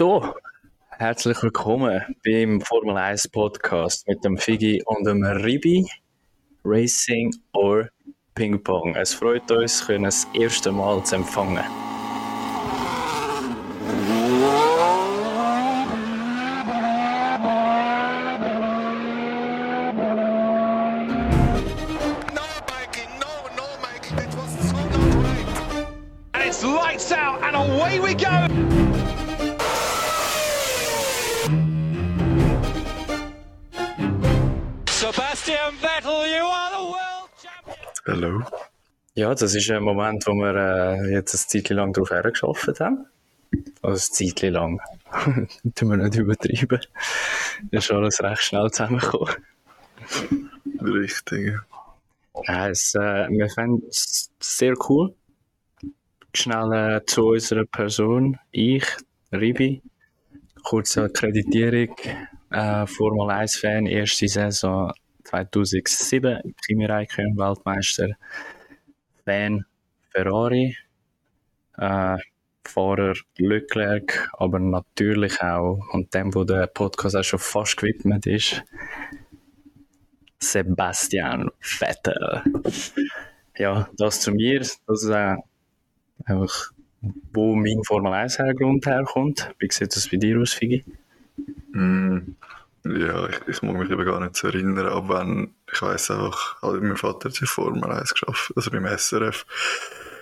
So, herzlich willkommen beim Formel 1 Podcast mit dem Figi und dem Ribi. Racing or Ping Pong. Es freut uns, können das erste Mal zu empfangen. Ja, das ist ein Moment, wo wir äh, jetzt ein Zeitchen lang darauf hergeschafft haben. Also ein Zeitchen lang. Tun wir nicht übertreiben. Das ist alles recht schnell zusammengekommen. Richtig. Ja, es, äh, wir fanden es sehr cool. Schnell äh, zu unserer Person. Ich, Ribi. Kurze Akkreditierung. Äh, Formel 1-Fan, erste Saison 2007. Kimi Räikkönen, Weltmeister. Fan Ferrari. Äh, Fahrer Leclerc, aber natürlich auch, und dem, wo der Podcast auch schon fast gewidmet ist, Sebastian Vettel. Ja, das zu mir, das ist äh, einfach, wo mein Formel 1 Hintergrund herkommt. Wie sieht das bei dir aus, Figi? Mm, ja, ich, ich mag mich eben gar nicht so erinnern, aber wenn, ich weiss einfach, also mein Vater hat in Formel 1 geschafft, also beim SRF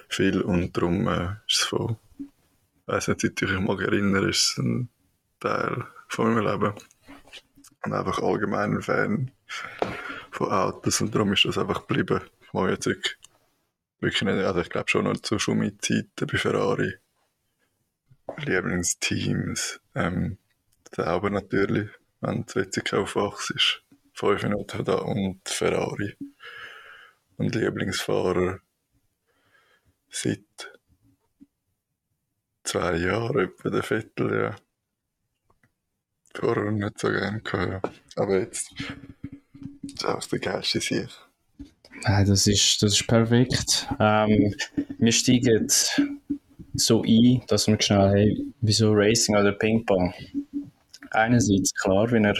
viel und darum äh, ist es von, ich weiss nicht, seit ich mich mag erinnern, ist es ein Teil von meinem Leben. Und einfach allgemein ein Fan von Autos und darum ist das einfach geblieben. Ich mag jetzt wirklich nicht, also ich glaube schon noch zu Schumi-Zeiten bei Ferrari. Lieblingsteams, ähm, Sauber natürlich, wenn es witzig aufwachs ist. Fünf Minuten da und Ferrari. Und Lieblingsfahrer seit zwei Jahren etwa der Vettel, ja. Vorher nicht so gerne gehabt, ja. Aber jetzt ist auch der geilste Sieg. Nein, das ist, das ist perfekt. Ähm, wir steigen so ein, dass wir schnell haben, wieso Racing oder Ping-Pong. Einerseits klar, wie ihr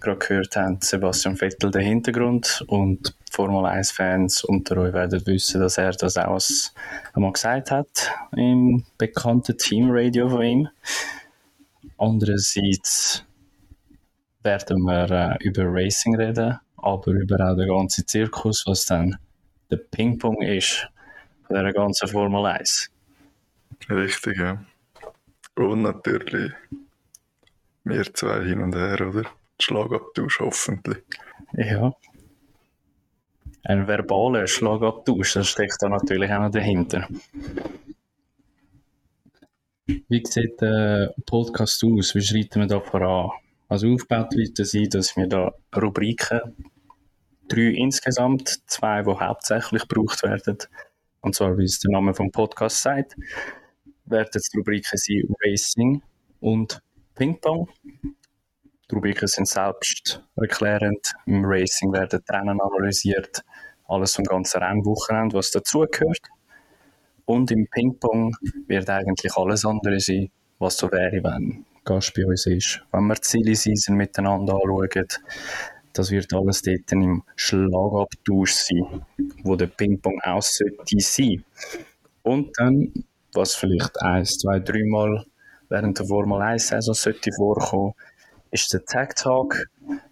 gerade gehört habt, Sebastian Vettel der Hintergrund und Formel 1-Fans unter euch werden wissen, dass er das auch einmal gesagt hat im bekannten Teamradio von ihm. Andererseits werden wir äh, über Racing reden, aber über auch den ganzen Zirkus, was dann der Ping-Pong ist von dieser ganzen Formel 1. Richtig, ja. Und natürlich wir zwei hin und her, oder? Schlagabtausch hoffentlich. Ja. Ein verbaler Schlagabtausch, das steckt da natürlich auch noch dahinter. Wie sieht der Podcast aus? Wie schreiten wir da voran? Also aufgebaut wird sein, dass wir da Rubriken, drei insgesamt, zwei, die hauptsächlich gebraucht werden, und zwar, wie es der Name vom Podcast sagt, werden die Rubriken sein Racing und Ping-Pong. Die Rubriken sind selbst erklärend. Im Racing werden Rennen analysiert, alles vom ganzen Rennwochenende, was dazugehört. Und im Ping-Pong wird eigentlich alles andere sein, was so wäre, wenn Gast bei uns ist. Wenn wir die Silly Season miteinander anschauen, das wird alles dort im Schlagabtausch sein, wo der Ping-Pong auch sollte. Und dann, was vielleicht eins, zwei, dreimal während der Formel 1 Saison sollte vorkommen, ist der Tag Talk.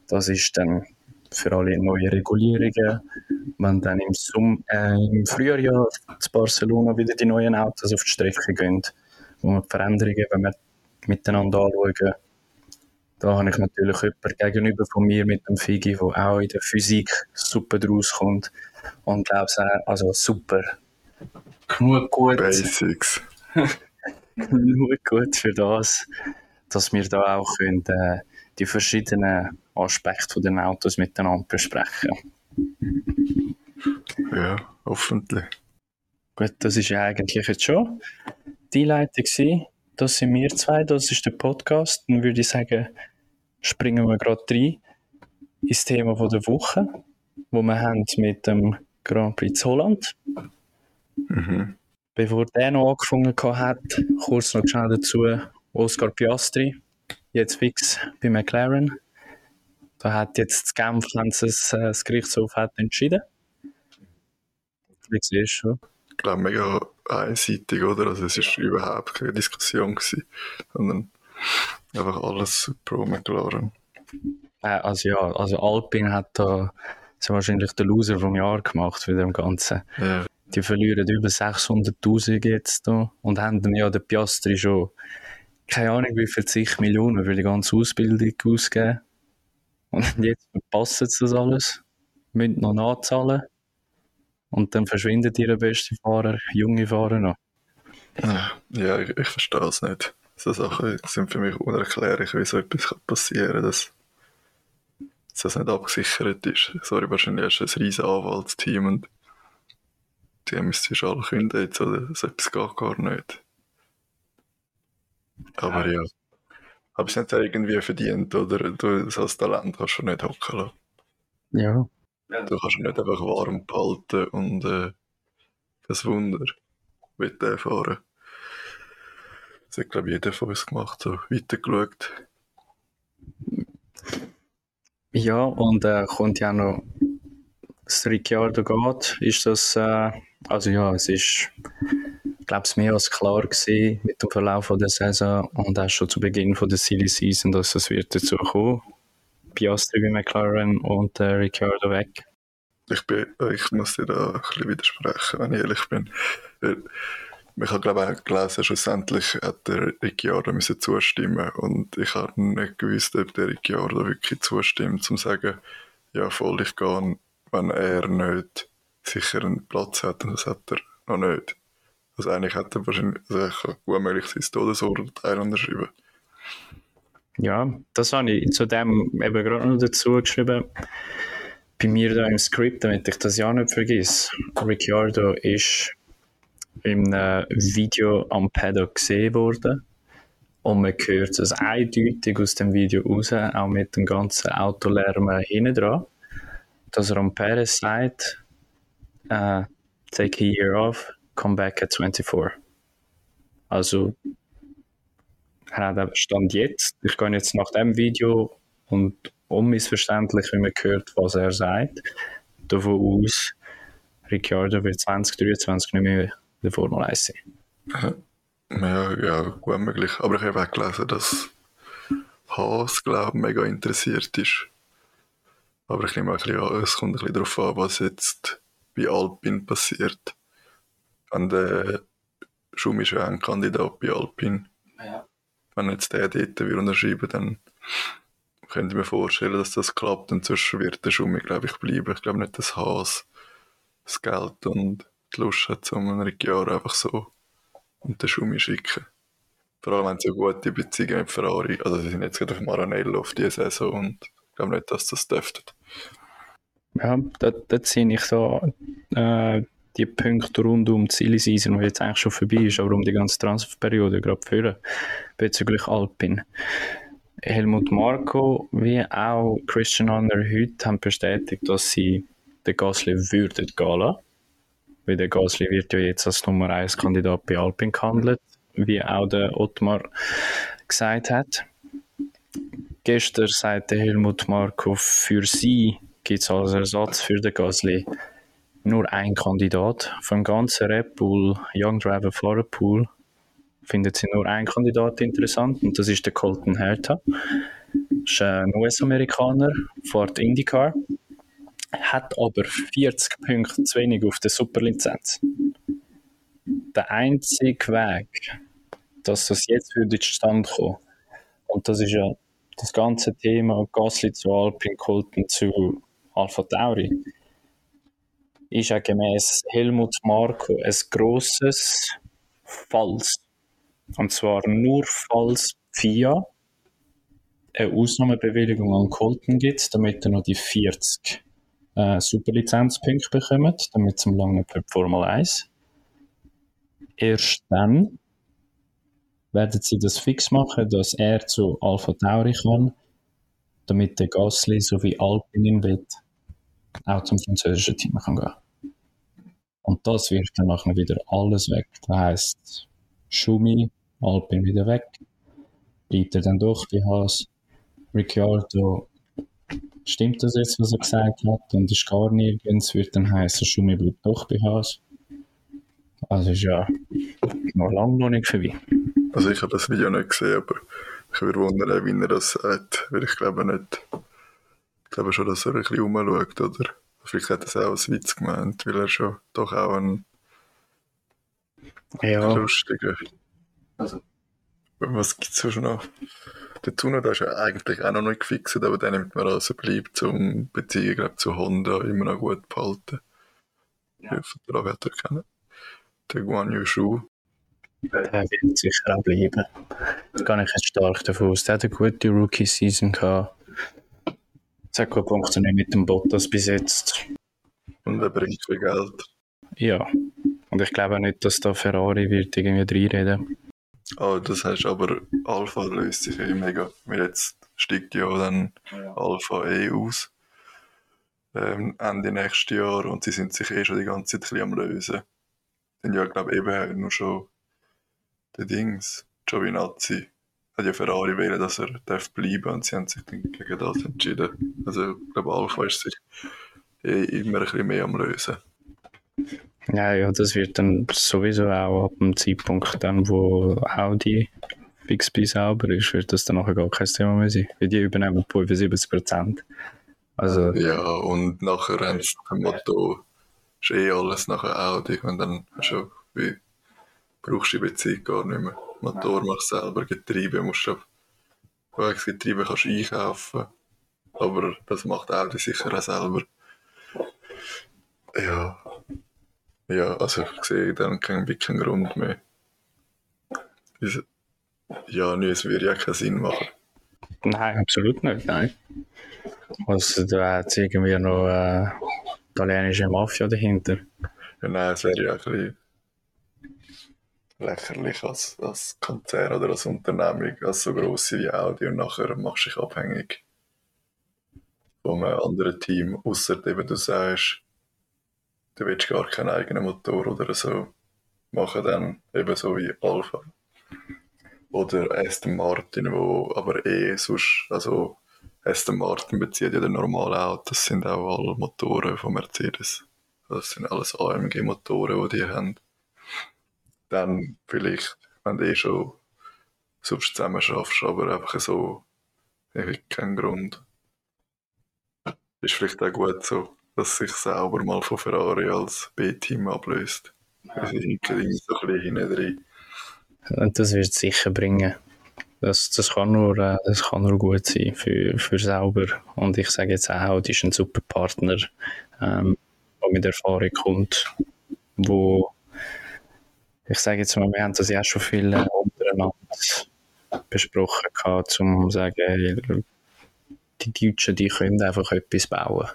Das ist dann für alle neue Regulierungen. Wenn dann im, Sum äh, im Frühjahr ja zu Barcelona wieder die neuen Autos auf die Strecke gehen, wo wir die Veränderungen, wenn wir miteinander anschauen, da habe ich natürlich jemanden gegenüber von mir mit dem Figi, der auch in der Physik super draus kommt. Und glaube auch, also super. Genug gut Basics. nur gut für das, dass wir da auch können, äh, die verschiedenen Aspekte von den Autos miteinander besprechen. Ja, hoffentlich. Gut, das ist ja eigentlich jetzt schon die Leitung gewesen. Das sind wir zwei, das ist der Podcast. Dann würde ich sagen, springen wir gerade rein ins Thema von der Woche, wo wir haben mit dem Grand Prix Holland. Mhm. Bevor der noch angefangen hat, kurz noch schnell dazu, Oscar Piastri, jetzt fix bei McLaren. Da hat jetzt das Genf, sie es, äh, das Gerichtshof hat entschieden. Wie siehst du? Ich glaube, mega einseitig, oder? Also, es war überhaupt keine Diskussion, gewesen, sondern einfach alles pro McLaren. Äh, also ja, also Alpine hat da wahrscheinlich den Loser vom Jahr gemacht für dem Ganzen. Ja, Die verlieren über 600'000 jetzt da und haben ja den Piastri schon keine Ahnung wie viel zig Millionen für die ganze Ausbildung ausgegeben. Und jetzt verpassen sie das alles, müssen noch nachzahlen und dann verschwinden ihre besten Fahrer, junge Fahrer noch. ja ich, ich verstehe es nicht. So Sachen sind für mich unerklärlich, wie so etwas passieren kann, dass, dass das nicht abgesichert ist. Sorry, wahrscheinlich du ein riesen Anwaltsteam und die müssten schon alle künden jetzt, oder? So etwas geht gar nicht. Aber ja. Aber sie haben es ja irgendwie verdient, oder? Du, als Talent kannst du nicht hocken lassen. Ja. Du kannst ihn nicht einfach warm behalten und äh, das Wunder mit dem fahren. Das hat, glaube ich, jeder von uns gemacht, so weitergeschaut. Ja, und äh, kommt ja noch das Ricciardo geht, ist das, äh, also ja, es ist, ich glaube, es mehr als klar gewesen mit dem Verlauf der Saison und auch schon zu Beginn von der Silly Season, dass es wird dazu kommen. Piastri bei McLaren und äh, Ricciardo weg. Ich, bin, ich muss dir da ein bisschen widersprechen, wenn ich ehrlich bin. Ich habe glaube ich auch gelesen, schlussendlich hat der Ricciardo müssen zustimmen und ich habe nicht gewusst, ob der Ricciardo wirklich zustimmt, zum zu sagen, ja voll, ich gehe, wenn er nicht sicher einen Platz hat und das hat er noch nicht. Also eigentlich hat er wahrscheinlich, also gut möglich sein Todesurteil unterschreiben. Ja, das habe ich zu dem eben gerade noch dazu geschrieben. Bei mir da im Skript, damit ich das ja nicht vergesse. Ricciardo ist einem Video am Paddock gesehen worden. Und man hört es eindeutig aus dem Video raus, auch mit dem ganzen Autolärm hinten dran, dass er am Perez sagt, äh, take a year off, come back at 24. Also, Stand jetzt, ich gehe jetzt nach dem Video und unmissverständlich, wie man hört, was er sagt, davon aus, Ricciardo wird 2023 nicht mehr in der Formel 1 sein. Ja, ja, gut möglich. Aber ich habe auch gelesen, dass Haas, glaube ich, mega interessiert ist. Aber ich nehme auch ein bisschen an, es kommt ein bisschen darauf an, was jetzt bei Alpine passiert. Wenn der Schumi ist ja ein Kandidat bei Alpine. Ja. Wenn jetzt der dort wieder unterschreiben, dann könnte ich mir vorstellen, dass das klappt und sonst wird der Schumi, glaube ich, bleiben. Ich glaube nicht, dass Haas das Geld und die Lust hat, um einen Ricciardo einfach so und den Schumi schicken. Vor allem haben sie gute Beziehung mit Ferrari. Also sie sind jetzt gerade auf Maranello auf diese Saison und ich glaube nicht, dass das dürfte. Ja, da, da ziehe ich so äh, die Punkte rund um die Silly Season, die jetzt eigentlich schon vorbei ist, aber um die ganze Transferperiode gerade führen, bezüglich Alpine. Helmut Marko wie auch Christian Horner heute haben bestätigt, dass sie den Gasly würden gehen lassen. Weil der Gasly wird ja jetzt als Nummer 1 Kandidat bei Alpine gehandelt, wie auch der Ottmar gesagt hat. Gestern sagte Helmut Marko, für sie gibt es als Ersatz für den Gasly nur einen Kandidat. Vom ganzen Red Bull Young Driver Fahrer Pool findet sie nur einen Kandidat interessant und das ist der Colton Herta. Ist ein US-Amerikaner, fährt IndyCar, hat aber 40 Punkte zu wenig auf der Superlizenz. Der einzige Weg, dass das jetzt würde zustande kommen, und das ist ja das ganze Thema Gasly zu Alpine, Colton zu Alpha Tauri, ist ja gemäß Helmut Marko ein grosses Falls. Und zwar nur falls FIA eine Ausnahmebewilligung an Colton gibt, damit er noch die 40 äh, Superlizenzpunkte bekommt, damit sie lange für die Formel 1. Erst dann werden sie das fix machen, dass er zu Alpha Tauri kann, damit der Gasly sowie Alpine ihn will, auch zum französischen Team kann gehen. Und das wirft dann nachher wieder alles weg. Das heisst, Schumi, Alpine wieder weg. bleibt er dann doch bei Haas. Ricciardo, stimmt das jetzt, was er gesagt hat? Und ist gar nirgends, wird dann heißen, Schumi bleibt doch bei Haas. Also ist ja noch lange noch nicht vorbei. Also ich habe das Video nicht gesehen, aber ich würde wundern, wie er das sagt, weil ich glaube nicht. Ich glaube schon, dass er ein bisschen rumschaut, oder? Vielleicht hat er es auch als Witz gemeint, weil er schon doch auch ein Ja, lustiger. Also. Was gibt es schon noch? Der Tsunoda ist ja eigentlich auch noch nicht gefixt, aber der nimmt man als er bleibt, um Beziehungen glaub, zu Honda immer noch gut zu behalten. Ja. Den Vertrag hat er kennen. Der Guan Yu Shu. der wird sicher auch bleiben. Da gehe ich jetzt stark davon aus. Der hat eine gute Rookie-Season gehabt. Es hat gut funktioniert mit dem Bottas bis jetzt. Und er bringt viel Geld. Ja. Und ich glaube auch nicht, dass da Ferrari wird irgendwie reinreden. Oh, das heißt aber, Alpha löst sich eh mega. Weil jetzt steigt ja dann Alpha eh aus. Ähm, Ende nächstes Jahr und sie sind sich eh schon die ganze Zeit ein am lösen. Sind ja, glaube ich, eben nur schon der Dings, Giovinazzi, hat ja Ferrari wählen, dass er darf bleiben und sie haben sich dann gegen das entschieden. Also, ich glaube, Alpha ist sich eh immer ein bisschen mehr am lösen. Ja, ja, das wird dann sowieso auch ab dem Zeitpunkt, dann, wo Audi Bixby sauber ist, wird das dann nachher gar kein Thema mehr sein. Weil die übernehmen 75 Prozent. Also, Ja, und nachher haben sie ein Motto, ist eh alles nachher Audi und dann du wie, brauchst du die Beziehung gar nicht mehr. Motor machst du selber, Getriebe musst du, das Getriebe kannst du einkaufen, aber das macht Audi sicher auch selber. Ja, ja, also ich sehe dann keinen, wirklich keinen Grund mehr. Ja, nee, es würde ja keinen Sinn machen. nein, absolut nicht, nein. Also, da hat es irgendwie noch äh, italienische Mafia dahinter. Ja, nein, es wäre ja ein bisschen lächerlich als, als Konzern oder als Unternehmung, als so grosse wie Audi und nachher machst du dich abhängig von einem anderen Team, außer eben du sagst, du willst gar keinen eigenen Motor oder so machen, dann eben so wie Alpha. Oder Aston Martin, wo aber eh sonst, also Aston Martin bezieht ja den normalen Auto, das sind auch alle Motoren von Mercedes. Das sind alles AMG-Motoren, die die haben. Dann vielleicht, wenn du eh schon sonst zusammen schaffst, aber einfach so, ich habe keinen Grund. Ist vielleicht auch gut so, dass sich sauber mal von Ferrari als B-Team ablöst. Ja. Sie hinken irgendwie so ein bisschen hinten drin. Und das wird es sicher bringen. Das, das, kann nur, äh, das kann nur gut sein für, für sauber. Und ich sage jetzt auch, Audi ist ein super Partner, ähm, der mit Erfahrung kommt, wo ich sage jetzt mal, wir haben das ja schon viel äh, untereinander besprochen gehabt, um zu sagen, die Deutschen, die können einfach etwas bauen.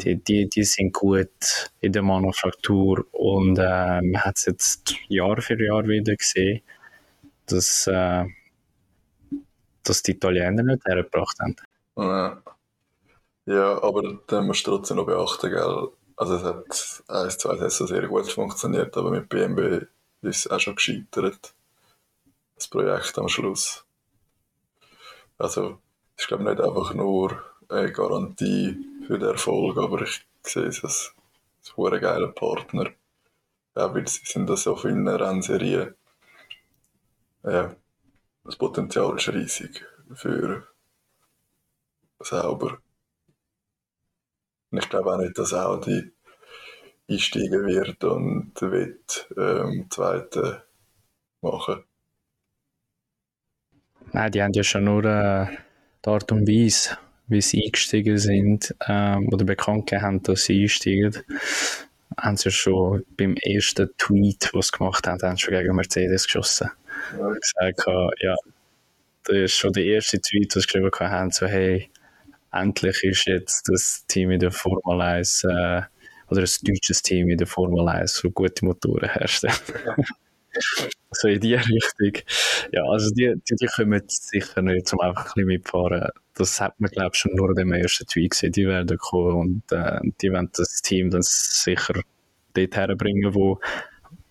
Die, die, die sind gut in der Manufaktur und äh, man hat es jetzt Jahr für Jahr wieder gesehen, dass, äh, dass die Italiener nicht hergebracht haben. Ja. ja, aber dann musst du trotzdem noch beachten, gell? Also es hat eins, zwei Saison sehr gut funktioniert, aber mit BMW ist es auch schon gescheitert. Das Projekt am Schluss. Also es ist glaube ich nicht einfach nur eine Garantie für den Erfolg, aber ich sehe es als ein geiler Partner. Ja, weil sie sind da so vielen Rennserien. Ja, das Potenzial ist riesig für sauber. Und ich glaube auch nicht, dass Audi einsteigen wird und wird ähm, Zweite machen. Nein, die haben ja schon nur äh, die Art und Weise, wie sie eingestiegen sind, ähm, oder bekannt gegeben haben, dass sie einsteigen, haben sie schon beim ersten Tweet, was sie gemacht haben, haben sie schon gegen Mercedes geschossen. Ja. Gesagt, ja, das ist schon der erste Tweet, was sie geschrieben haben, so hey, endlich ist jetzt das Team in der Formel 1 äh, oder ein deutsches Team in der Formel 1 so gute Motoren herstellen. so in die Richtung. Ja, also die, die, die kommen sicher nicht, um einfach ein bisschen mitfahren. Das hat man, glaube ich, schon nur in dem ersten Tweet gesehen. Die werden kommen und äh, die werden das Team dann sicher dort herbringen, wo,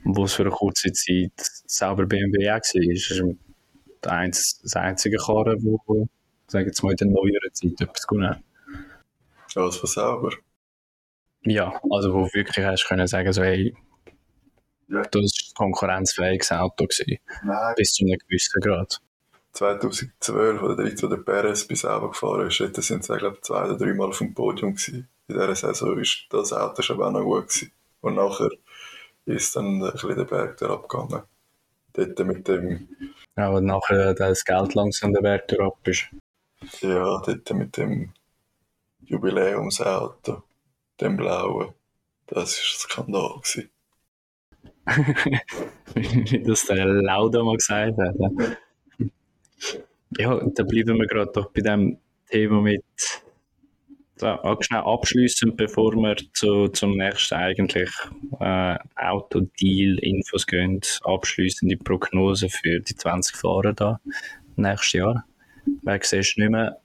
wo es für eine kurze Zeit selber BMW auch war. eins, das einzige Karren, wo, sagen jetzt mal, in der neueren Zeit etwas gewonnen hat. Alles von selber. Ja, also wo wirklich hast können sagen, so, hey, Ja. das ist ein konkurrenzfähiges Auto gewesen, Nein. bis zu einem gewissen Grad. 2012 oder 13, wo der Perez bis selber gefahren ist, dort sind sie, glaube ich, zwei oder dreimal auf dem Podium gewesen. In dieser Saison ist das Auto schon auch noch gut gewesen. Und nachher ist dann ein bisschen der Berg da abgegangen. Dort mit dem, Ja, und nachher das Geld langsam der Wert ab ist. Ja, dort mit dem Jubiläumsauto, dem blauen. Das ist ein Skandal gewesen. Wie das der Lauda mal gesagt hat. ja. Dann bleiben wir gerade doch bei dem Thema mit auch schnell abschließend, bevor wir zu, zum nächsten eigentlich äh, Autodeal-Infos gehen, abschließende Prognose für die 20 Fahrer da nächstes Jahr. Wer siehst du nicht mehr,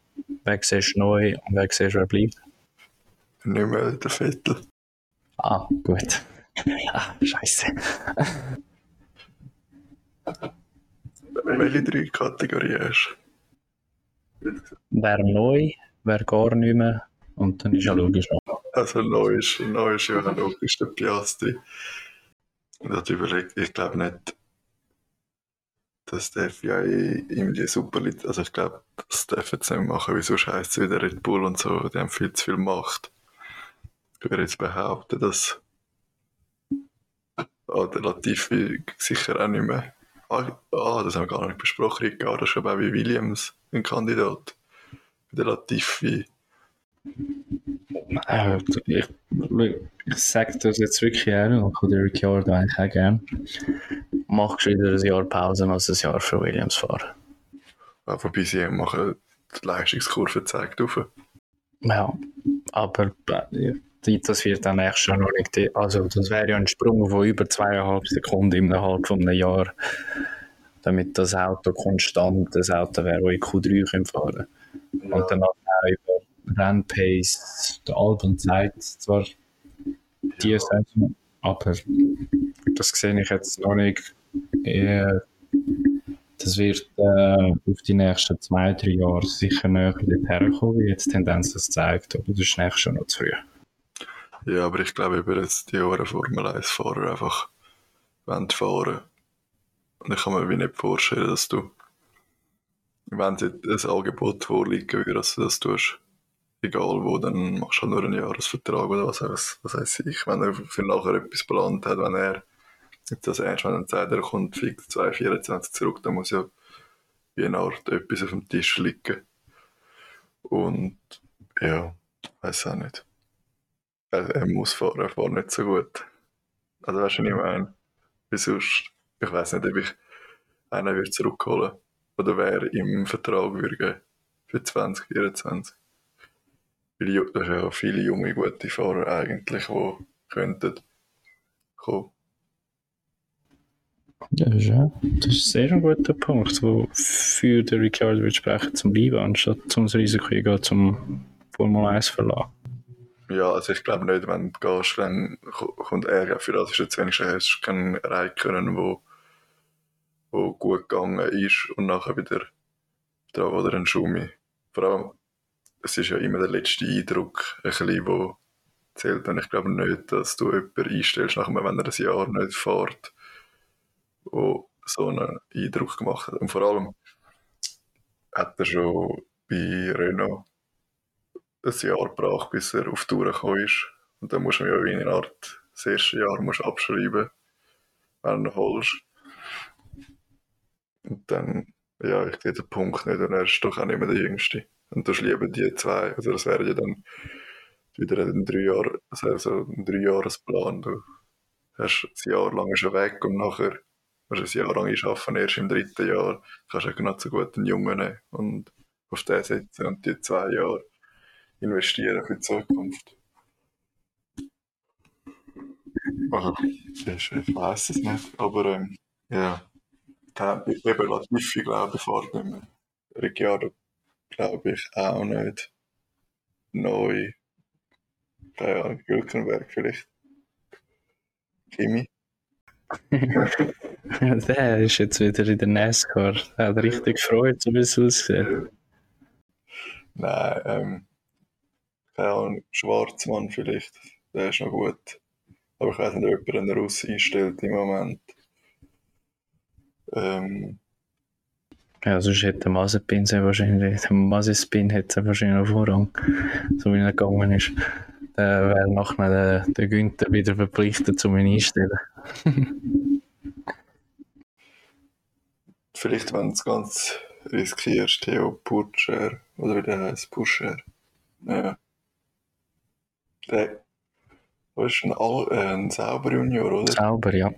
wer siehst du neu und wer siehst du, wer bleibt? Nicht mehr der Vettel. Ah, gut. Ja, scheiße. Welche drei Kategorien hast Wer neu, wer gar nicht mehr und dann ist ja logisch auch. Also neu ist, neu ist ja logisch der Piastri. Und hat überlegt, ich glaube nicht, dass der FIA ihm die super Leute, also ich glaube, das dürfen sie nicht machen, wieso scheißt es wieder Red Bull und so, die haben viel zu viel Macht. Ich würde jetzt behaupten, dass Latifi sicher auch nicht mehr. Ah, ah, das haben wir gar nicht besprochen, Ricardo ist auch wie Williams ein Kandidat. Der Latifi. Ich ich sage das jetzt wirklich ehrlich, und kann der Ricciardo eigentlich auch gerne. Machst du wieder ein Jahr Pause als ein Jahr für Williams fahren. Ja, Wobei sie machen die Leistungskurve zeigt auf. Ja, aber äh, das wird dann nächstes Jahr noch nicht. Also, das wäre ja ein Sprung von über zweieinhalb Sekunden innerhalb von einem Jahr, damit das Auto konstant das Auto wäre, das in Q3 können fahren Und dann auch über Rennpace, der Albon zeigt zwar die Saison, aber das sehe ich jetzt noch nicht. Eher, das wird äh, auf die nächsten zwei, drei Jahre sicher näher dorthin kommen, wie jetzt die Tendenz das zeigt, aber das ist nächstes Jahr noch zu früh. Ja, aber ich glaube, über jetzt die Jahre Formel 1-Fahrer einfach fahren. Und ich kann mir wie nicht vorstellen, dass du, wenn dir ein Angebot vorliegen würde, dass du das tust, egal wo, dann machst du halt nur einen Jahresvertrag oder was, was, was weiß ich. Wenn er für nachher etwas geplant hat, wenn er das ernst, wenn er sagt, er kommt fix 2024 zurück, dann muss ja wie eine Art etwas auf dem Tisch liegen. Und ja, weiß auch nicht. Er, er muss fahren, er fährt nicht so gut. Also weißt du, was ich meine? Wie sonst, ich weiß nicht, ob ich einen würde zurückholen oder wer im Vertrag würde für 2024. Da sind ja viele junge, gute Fahrer eigentlich, die könnten kommen. Ja, das ist, ja, das ist sehr ein guter Punkt, wo für den Ricciardo würde sprechen, zum Bleiben, anstatt zum Risiko eingehen, zum Formel 1 verlassen. Ja, also ich glaube nicht, wenn du gehst, dann ko- kommt Ärger. Für das ist jetzt wenigstens hast du keinen Räikkönen, wo, wo gut gegangen ist und nachher wieder da oder ein Schumi. Vor allem, es ist ja immer der letzte Eindruck, ein bisschen, wo zählt. Und ich glaube nicht, dass du jemanden einstellst, nachher, wenn er ein Jahr nicht fährt, wo so einen Eindruck gemacht hat. Und vor allem hat er schon bei Renault ein Jahr gebraucht, bis er auf Tour gekommen ist. Und dann musst du ja wie eine Art das erste Jahr musst abschreiben, wenn du ihn holst. Und dann, ja, ich sehe den Punkt nicht. Und er ist doch auch nicht mehr der Jüngste. Und du lieber die zwei. Also das wäre ja dann wieder ein drei Jahre, also ein Dreijahresplan. Du hast ein Jahr lang schon weg und nachher musst du ein Jahr lang arbeiten, erst im dritten Jahr kannst du noch so gut einen Jungen nehmen und auf den setzen und die zwei Jahre investieren für die Zukunft. Also, ich, ich weiß es nicht, aber ähm, ja, der- eben Latifi glaube ich fährt nicht mehr. Glaube ich auch nicht. Neu. Keine Ahnung, Hülkenberg vielleicht. Kimi. Der ist jetzt wieder in der NASCAR. Der hat richtig gefreut, so wie es aussieht. Nein, ähm, keine Ahnung, Schwarzmann vielleicht, der ist noch gut. Aber ich weiß nicht, ob jemand einen Russ einstellt im Moment. Ähm, Ja, sonst hätte der Mazepin sehr wahrscheinlich, der Mazepin hätte wahrscheinlich noch Vorrang, so wie er gegangen ist. Der wäre nachher der, der Günther wieder verpflichtet, um ihn einstellen. vielleicht, wenn es ganz riskierst, Theo Putscher, oder wie der heißt, Puscher. Ja. Der, das ist ein, Al äh, ein Sauber Junior, oder? Sauber, ja.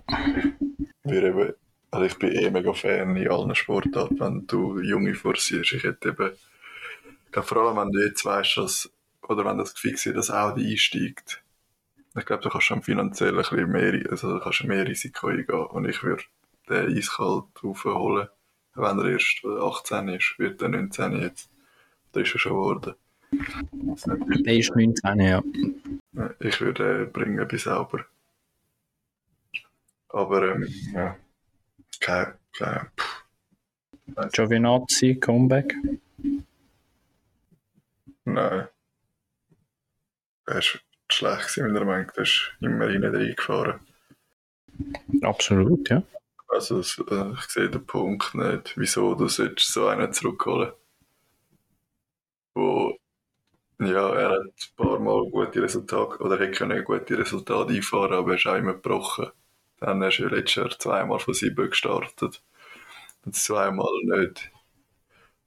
Wir eben, also ich bin eh mega Fan in allen Sportarten, wenn du Junge forcierst. Ich hätte eben, ich glaube, vor allem wenn du jetzt weißt, dass, oder wenn das gefixt wird, dass Audi einsteigt, ich glaube, du kannst schon finanziell ein bisschen mehr, also du kannst mehr Risiko eingehen. Und ich würde den eiskalt aufholen, wenn er erst 18 ist, wird er 19 jetzt. Da ist er schon geworden. Ist Der ist 19, ja. ich würde äh, bringen bis sauber. Aber ähm, ja, kein, kein, Giovinazzi, Comeback. nein. Er ist schlecht meiner Meinung nach. Der ist immer rein reingefahren. Absolut, ja. Also äh, ich sehe den Punkt nicht, wieso du so einen zurückholen. Wo, ja, er hat ein paar Mal gute Resultate, oder er können gute Resultate einfahren, aber er ist auch immer gebrochen. Dann ist er letztes Jahr zweimal von sieben gestartet. Und zweimal nicht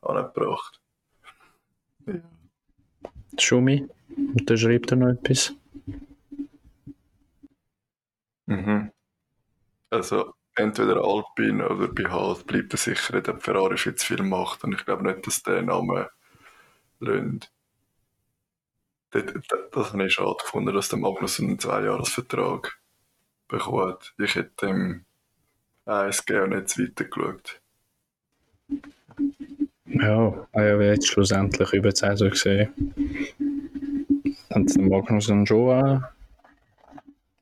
angebracht. Ja. Schumi, unterschreibt er noch etwas? Mhm. Also entweder Alpine oder bei Haas bleibt er sicher, dass Ferrari viel zu viel macht. Und ich glaube nicht, dass der Name löhnt. Das, das, das habe ich schade gefunden, dass der Magnus einen Zweijahresvertrag bekommt. Ich hätte dem eins gegeben und nicht weiter geschaut. Ja, ich habe jetzt schlussendlich über die Saison gesehen. Und der Magnus und schon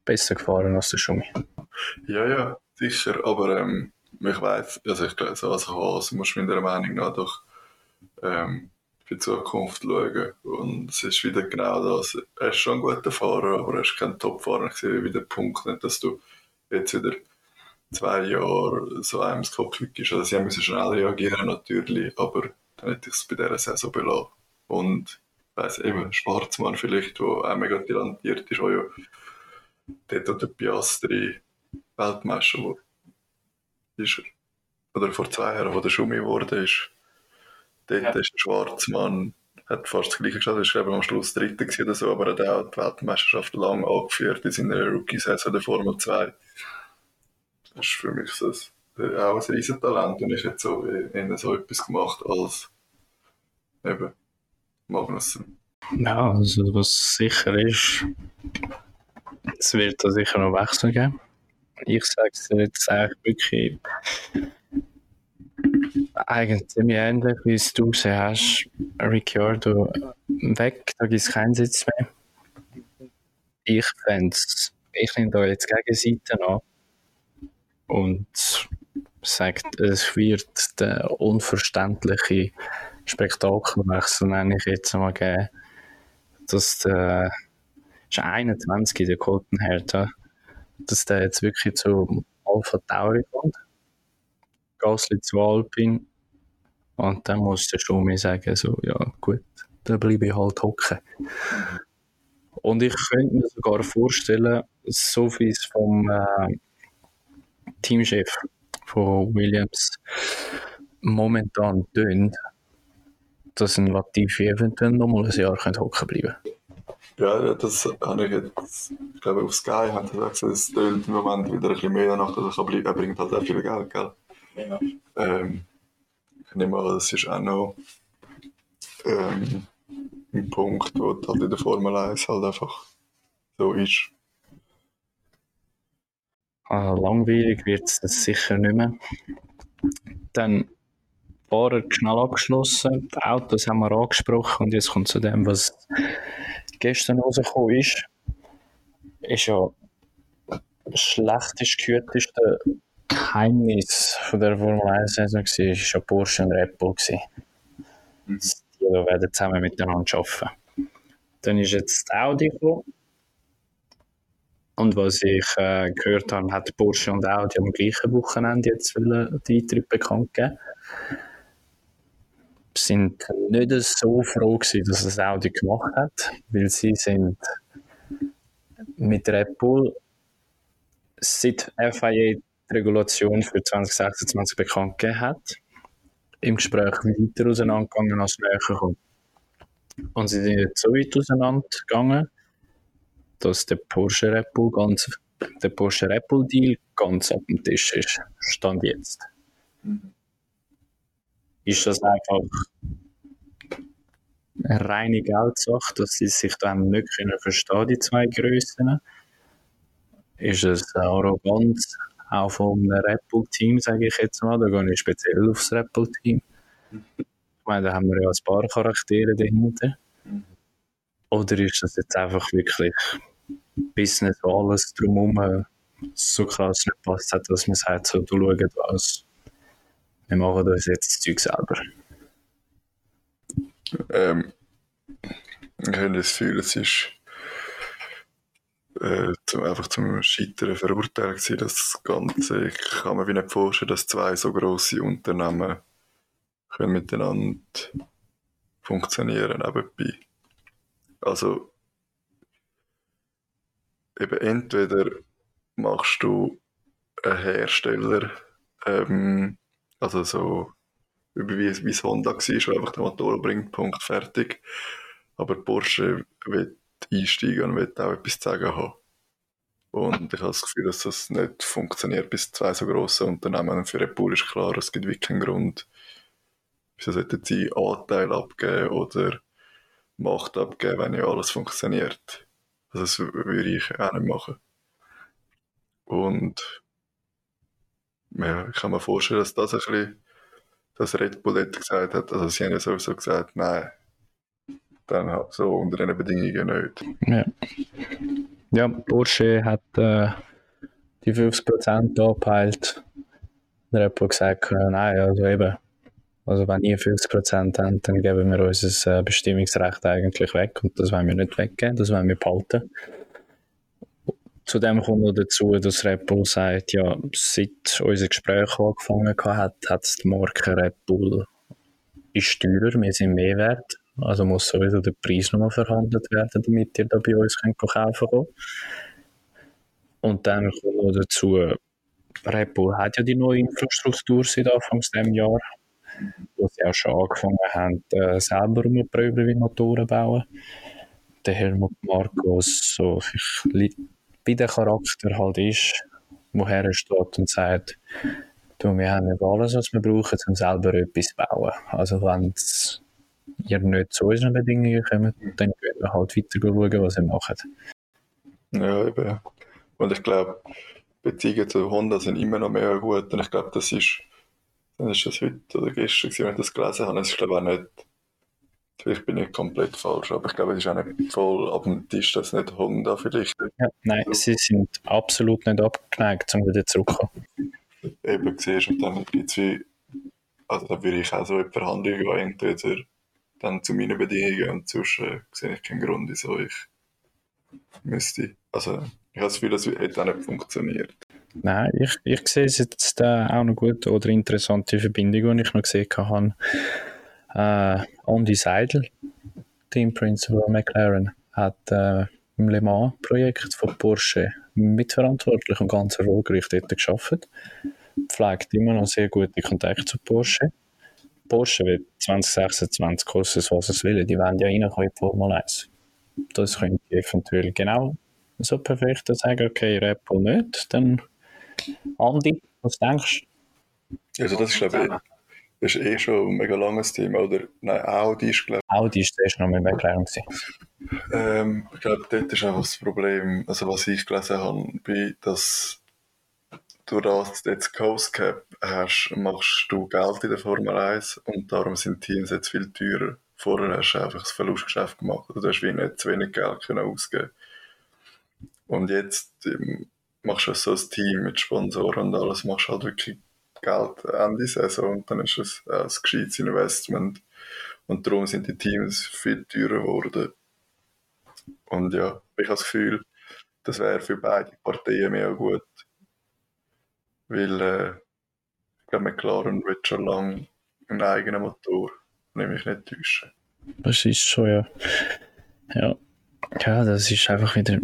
besser gefahren als der Schumi. Ja, ja, sicher, aber ähm, ich weiß, also ich glaube, so als Haas musst du meiner Meinung nach doch ähm, die Zukunft schauen. Und es ist wieder genau das. Er ist schon ein guter Fahrer, aber er ist kein Top-Fahrer. Ich sehe wieder den Punkt nicht, dass du jetzt wieder zwei Jahre so einem das Kopf ist. Also sie müssen schnell reagieren natürlich, aber dann hätte ich es bei dieser Saison belassen. Und ich weiss eben, Schwarzmann vielleicht, der auch mega talentiert ist, auch ja dort wo der Piastri Weltmeister wurde. Ist er. Oder vor zwei Jahren, wo der Schumi geworden ist. Dort Ja. ist der Schwarzmann, hat fast das gleiche geschafft, ist eben am Schluss Dritter gewesen oder so, aber er hat auch die Weltmeisterschaft lang angeführt in seiner Rookie-Saison der Formel 2. Das ist für mich so ein, auch ein Riesentalent und ist jetzt so, eher so etwas gemacht als eben Magnussen. Ja, also was sicher ist, es wird da sicher noch Wechsel geben. Ich sage es dir jetzt eigentlich wirklich eigentlich ziemlich ähnlich, wie es du gesehen hast. Ricciardo weg, da gibt es keinen Sitz mehr. Ich fände ich nehme da jetzt Gegenseiten an und sagt, es wird der unverständliche Spektakelwechsel, nenne ich jetzt mal, geben, dass der ist 21, der Colton Hertha, dass der jetzt wirklich zu Alpha Tauri kommt. Gasly zu Alpine. Und dann muss der Schumi sagen, so, ja, gut, dann bleibe ich halt hocken. Und ich könnte mir sogar vorstellen, so wie es vom äh, Teamchef von Williams momentan tönt, dass ein Latifi eventuell noch mal ein Jahr könnte hocken bleiben Ja, ja, das habe ich jetzt, ich glaube, auf Sky haben sie gesagt, es tönt im Moment wieder ein bisschen mehr danach, dass er bleiben. Er bringt halt auch viel Geld, gell? Ja. Ähm, nehme an, das ist auch noch ähm, ein Punkt, wo halt in der Formel 1 halt einfach so ist. Ah, langweilig wird es sicher nicht mehr. Dann Fahrer schnell abgeschlossen, die Autos haben wir angesprochen und jetzt kommt zu dem, was gestern rausgekommen ist. Ist ja schlechtest gehüteste Geheimnis von der Formel 1 Saison war, war ja Porsche und Red Bull. gewesen. Die werden zusammen miteinander arbeiten. Dann ist jetzt Audi gekommen. Und was ich äh, gehört habe, hat Porsche und Audi am gleichen Wochenende jetzt die Eintritt bekannt geben. Sind nicht so froh gewesen, dass es Audi gemacht hat, weil sie sind mit Red Bull seit FIA Regulation für 2026 bekannt gegeben hat, im Gespräch weiter auseinandergegangen als näher gekommen. Und sie sind jetzt so weit auseinandergegangen, dass der Porsche Red Bull ganz, der Porsche Red Bull Deal ganz auf dem Tisch ist. Stand jetzt. Ist das einfach eine reine Geldsache, dass sie sich dann nicht können verstehen, die zwei Grössen? Ist es eine Arroganz auch einem Red Bull Team, sage ich jetzt mal, da gehe ich speziell aufs Red Bull Team. Ich meine, da haben wir ja ein paar Charaktere dahinter. Oder ist das jetzt einfach wirklich Business, wo alles drumherum so krass nicht passt hat, dass man sagt, so, du schau was, wir machen uns jetzt das Zeug selber. Ähm, ich habe das Gefühl, es ist äh, einfach zum Scheitern verurteilt gewesen, das Ganze. Ich kann mir nicht vorstellen, dass zwei so grosse Unternehmen können miteinander funktionieren nebenbei. Also eben entweder machst du einen Hersteller, ähm, also so wie es Honda war, einfach den Motor bringt, Punkt, fertig. Aber Porsche will einsteigen und will auch etwas zu sagen haben. Und ich habe das Gefühl, dass das nicht funktioniert bis zwei so grosse Unternehmen. Für Red Bull ist klar, es gibt wirklich keinen Grund, wieso sollten sie Anteil abgeben oder Macht abgeben, wenn ja alles funktioniert. Also das würde ich auch nicht machen. Und ja, ich kann mir vorstellen, dass das ein bisschen, dass Red Bull gesagt hat, also sie haben ja sowieso gesagt, nein, dann halt so unter diesen Bedingungen nicht. Ja. Ja, Porsche hat äh, die 50% angepeilt. Red Bull gesagt, äh, nein, also eben, also wenn ihr 50% habt, dann geben wir unser äh, Bestimmungsrecht eigentlich weg und das wollen wir nicht weggeben, das wollen wir behalten. Zudem kommt noch dazu, dass Red Bull sagt, ja, seit unser Gespräch angefangen hat, hat die Marke Red Bull ist teurer, wir sind mehr wert. Also muss sowieso der Preis nochmal verhandelt werden, damit ihr da bei uns könnt kaufen könnt. Und dann kommt noch dazu, Red Bull hat ja die neue Infrastruktur seit Anfang dieses Jahr, wo sie auch schon angefangen haben, äh, selber rumzuprobieren, wie Motoren bauen. Der Helmut Marcos so bei dem Charakter halt ist, woher er steht und sagt, du, wir haben nicht alles, was wir brauchen, um selber etwas zu bauen. Also wenn ihr nicht zu unseren Bedingungen kommt, dann können wir halt weiter schauen, was ihr macht. Ja, eben. Und ich glaube, Beziehungen zu Honda sind immer noch mehr gut. Und ich glaube, das ist, dann ist das heute oder gestern, wenn ich das gelesen habe. Es ist, glaube ich, auch nicht, vielleicht bin ich komplett falsch, aber ich glaube, es ist auch nicht voll ab dem Tisch, dass nicht Honda vielleicht. Ja, nein, sie sind absolut nicht abgeneigt, um wieder zurückzukommen. Eben siehst und dann gibt es wie, also da würde ich auch so in die Verhandlungen gehen, entweder dann zu meinen Bedingungen und sonst äh, sehe ich keinen Grund, wieso ich müsste. Also ich habe das Gefühl, das hätte auch nicht funktioniert. Nein, ich, ich sehe es jetzt äh, auch noch gut oder interessante Verbindung, die ich noch gesehen habe. Äh, Andy Seidel, Team Principal McLaren, hat äh, im Le Mans-Projekt von Porsche mitverantwortlich und ganz erfolgreich dort geschafft. Pflegt immer noch sehr gute Kontakte zu Porsche. Porsche wird 2026 kosten, was es will. Die wollen ja reinkommen in die Formel 1. Das könnte eventuell genau so perfekt sagen, okay, Bull nicht, dann Andi, was denkst du? Also das ist glaube ich, das ist eh schon ein mega langes Thema, oder? Nein, Audi ist glaube ich... Audi ist zuerst noch mit McLaren ähm, Ich glaube, dort ist einfach das Problem, also was ich gelesen habe, bei, dass du das jetzt Coast Cap hast, machst du Geld in der Formel 1 und darum sind Teams jetzt viel teurer. Vorher hast du einfach das Verlustgeschäft gemacht. Du hast wie nicht zu wenig Geld können ausgeben Und jetzt im machst du so ein Team mit Sponsoren und alles, machst halt wirklich Geld Ende Saison und dann ist es ein gescheites Investment. Und darum sind die Teams viel teurer geworden. Und ja, ich habe das Gefühl, das wäre für beide Parteien mehr gut. Weil äh, ich glaube, McLaren wird schon lange einen eigenen Motor, nämlich nicht täuschen. Das ist schon, ja. Ja, ja das ist einfach wieder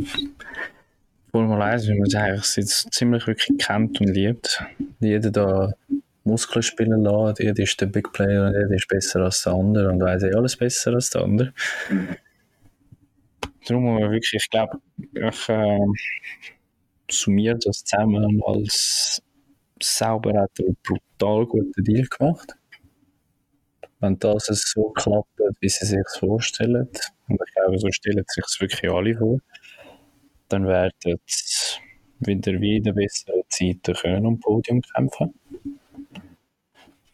Formel 1, wie man es eigentlich jetzt ziemlich wirklich kennt und liebt. Jeder da Muskeln spielen lassen, jeder ist der Big Player und jeder ist besser als der andere und weiß eh alles besser als der andere. Darum muss man wirklich, ich glaube, ich äh, summiert das zusammen als sauber hat er einen brutal guten Deal gemacht. Wenn das so klappt, wie sie sich vorstellen, und ich glaube, so stellen sich es wirklich alle vor, dann werden sie wieder wie in besseren Zeiten können um Podium kämpfen.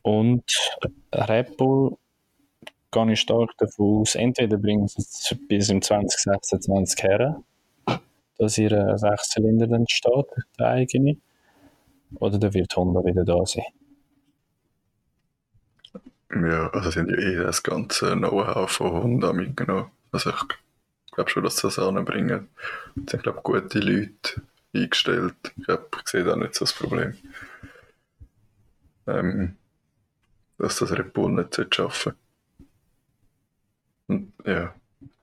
Und Red Bull gehe ich stark davon aus, entweder bringen sie es bis im 2026 her, dass ihr Sechszylinder dann steht, der eigene, oder dann wird Honda wieder da sein. Ja, also sind ja eh das ganze Know-how von Honda mitgenommen. Also ich glaube schon, dass sie das anbringen. Es sind, glaube ich, gute Leute eingestellt. Ich, glaube, ich sehe da nicht so das Problem. Ähm, dass das Red Bull nicht schaffen Und ja,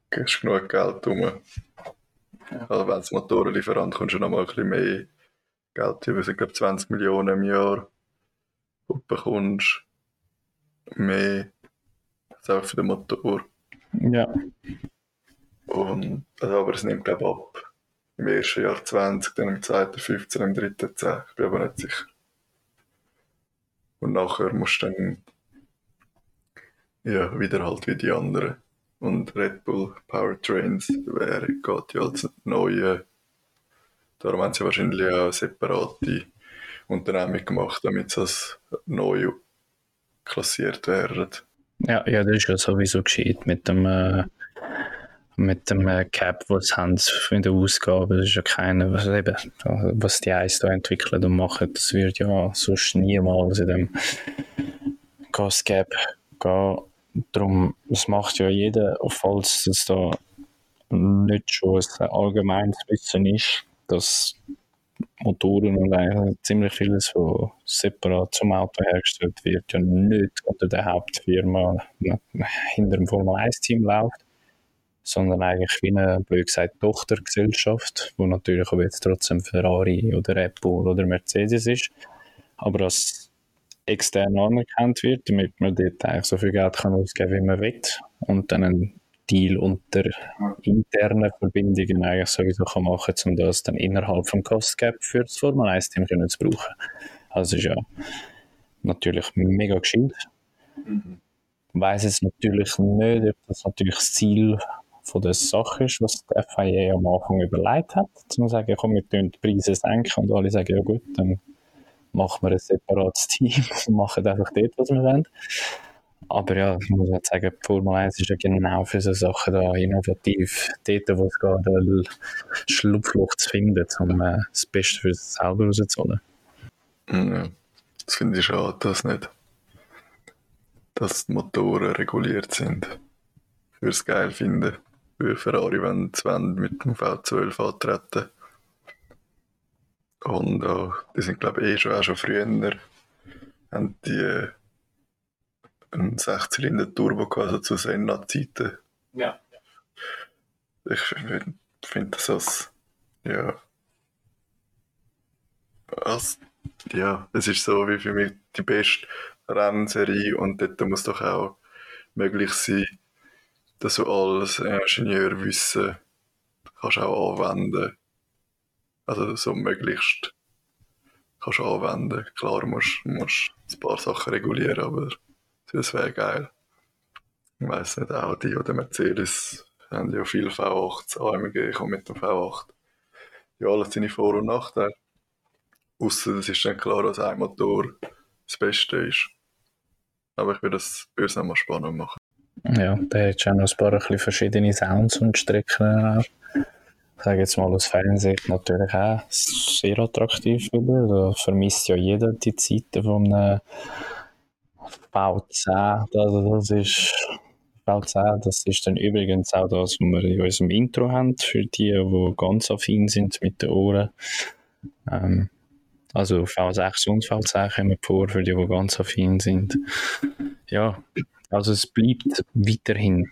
gibst genug Geld rum. Ja. Also wenn es Motorenlieferant kommst du noch mal ein bisschen mehr Geld über, ich glaube 20 Millionen im Jahr, du bekommst mehr als auch für den Motor. Ja. Und, also, aber es nimmt glaube ich ab. Im ersten Jahr 20, dann im zweiten 15, im dritten 10. Ich bin aber nicht sicher. Und nachher musst du dann ja, wieder halt wie die anderen. Und Red Bull Powertrains wäre, geht ja als neue. Darum haben sie wahrscheinlich auch separate Unternehmen gemacht, damit sie als neu klassiert werden. Ja, ja, das ist ja sowieso geschieht mit dem, äh, mit dem äh, Cap, was sie haben in der Ausgabe. Das ist ja keine, was, was die Eis da entwickeln und machen, das wird ja sonst niemals in dem Gas Cap gehen. Darum, es macht ja jeder, falls es da nicht schon ein allgemeines Wissen ist, dass Motoren und eigentlich ziemlich vieles, was separat zum Auto hergestellt wird, ja nicht unter der Hauptfirma hinter dem Formel 1-Team läuft, sondern eigentlich wie eine, blöd gesagt, Tochtergesellschaft, wo natürlich aber jetzt trotzdem Ferrari oder Apple oder Mercedes ist, aber als extern anerkannt wird, damit man dort eigentlich so viel Geld kann ausgeben kann, wie man will und dann einen Deal unter internen Verbindungen eigentlich sowieso kann machen kann, um das dann innerhalb vom Cost Gap für das Formel 1 Team zu brauchen. Also ist ja natürlich mega gescheit. Mhm. Weiß jetzt natürlich nicht, ob das natürlich das Ziel von der Sache ist, was die FIA am Anfang überlegt hat, zu sagen, komm, wir tun die Preise senken und alle sagen, ja gut, dann machen wir ein separates Team und machen einfach dort, was wir wollen. Aber ja, ich muss halt sagen, die Formel 1 ist ja genau für so Sachen da innovativ. Dort, wo es eine Schlupfloch zu finden, um äh, das Beste für sich selber rauszuholen. Ja, das finde ich schade, dass nicht. Dass die Motoren reguliert sind. Fürs geil finden. Für Ferrari, wenn sie mit dem V12 antreten. Und auch, die sind, glaube ich, eh schon, auch schon früher haben die einen 6-Zylinder-Turbo also zu Senna-Zeiten. Ja. Ich finde find das als, ja, als, ja, es ist so wie für mich die beste Rennserie und dort muss doch auch möglich sein, dass du alles Ingenieurwissen kannst auch anwenden. Also so möglichst kannst du anwenden. Klar musst du ein paar Sachen regulieren, aber das wäre geil. Ich weiß nicht, Audi oder Mercedes haben ja viel V8, AMG, ich komme mit dem V8. Ja, alles seine Vor- und Nachteile. Außer es ist dann klar, dass ein Motor das Beste ist. Aber ich würde es würde mal spannend machen. Ja, da hat schon noch ein paar ein verschiedene Sounds und Strecken auch. ich sage jetzt mal aus Fansicht, natürlich auch sehr attraktiv wieder. Da vermisst ja jeder die Zeiten von einem V10. Also das ist V10, das ist dann übrigens auch das, was wir in unserem Intro haben, für die, die ganz affin sind mit den Ohren. Ähm, also V6 und V10 kommen vor, für die, die ganz affin sind. Ja, also es bleibt weiterhin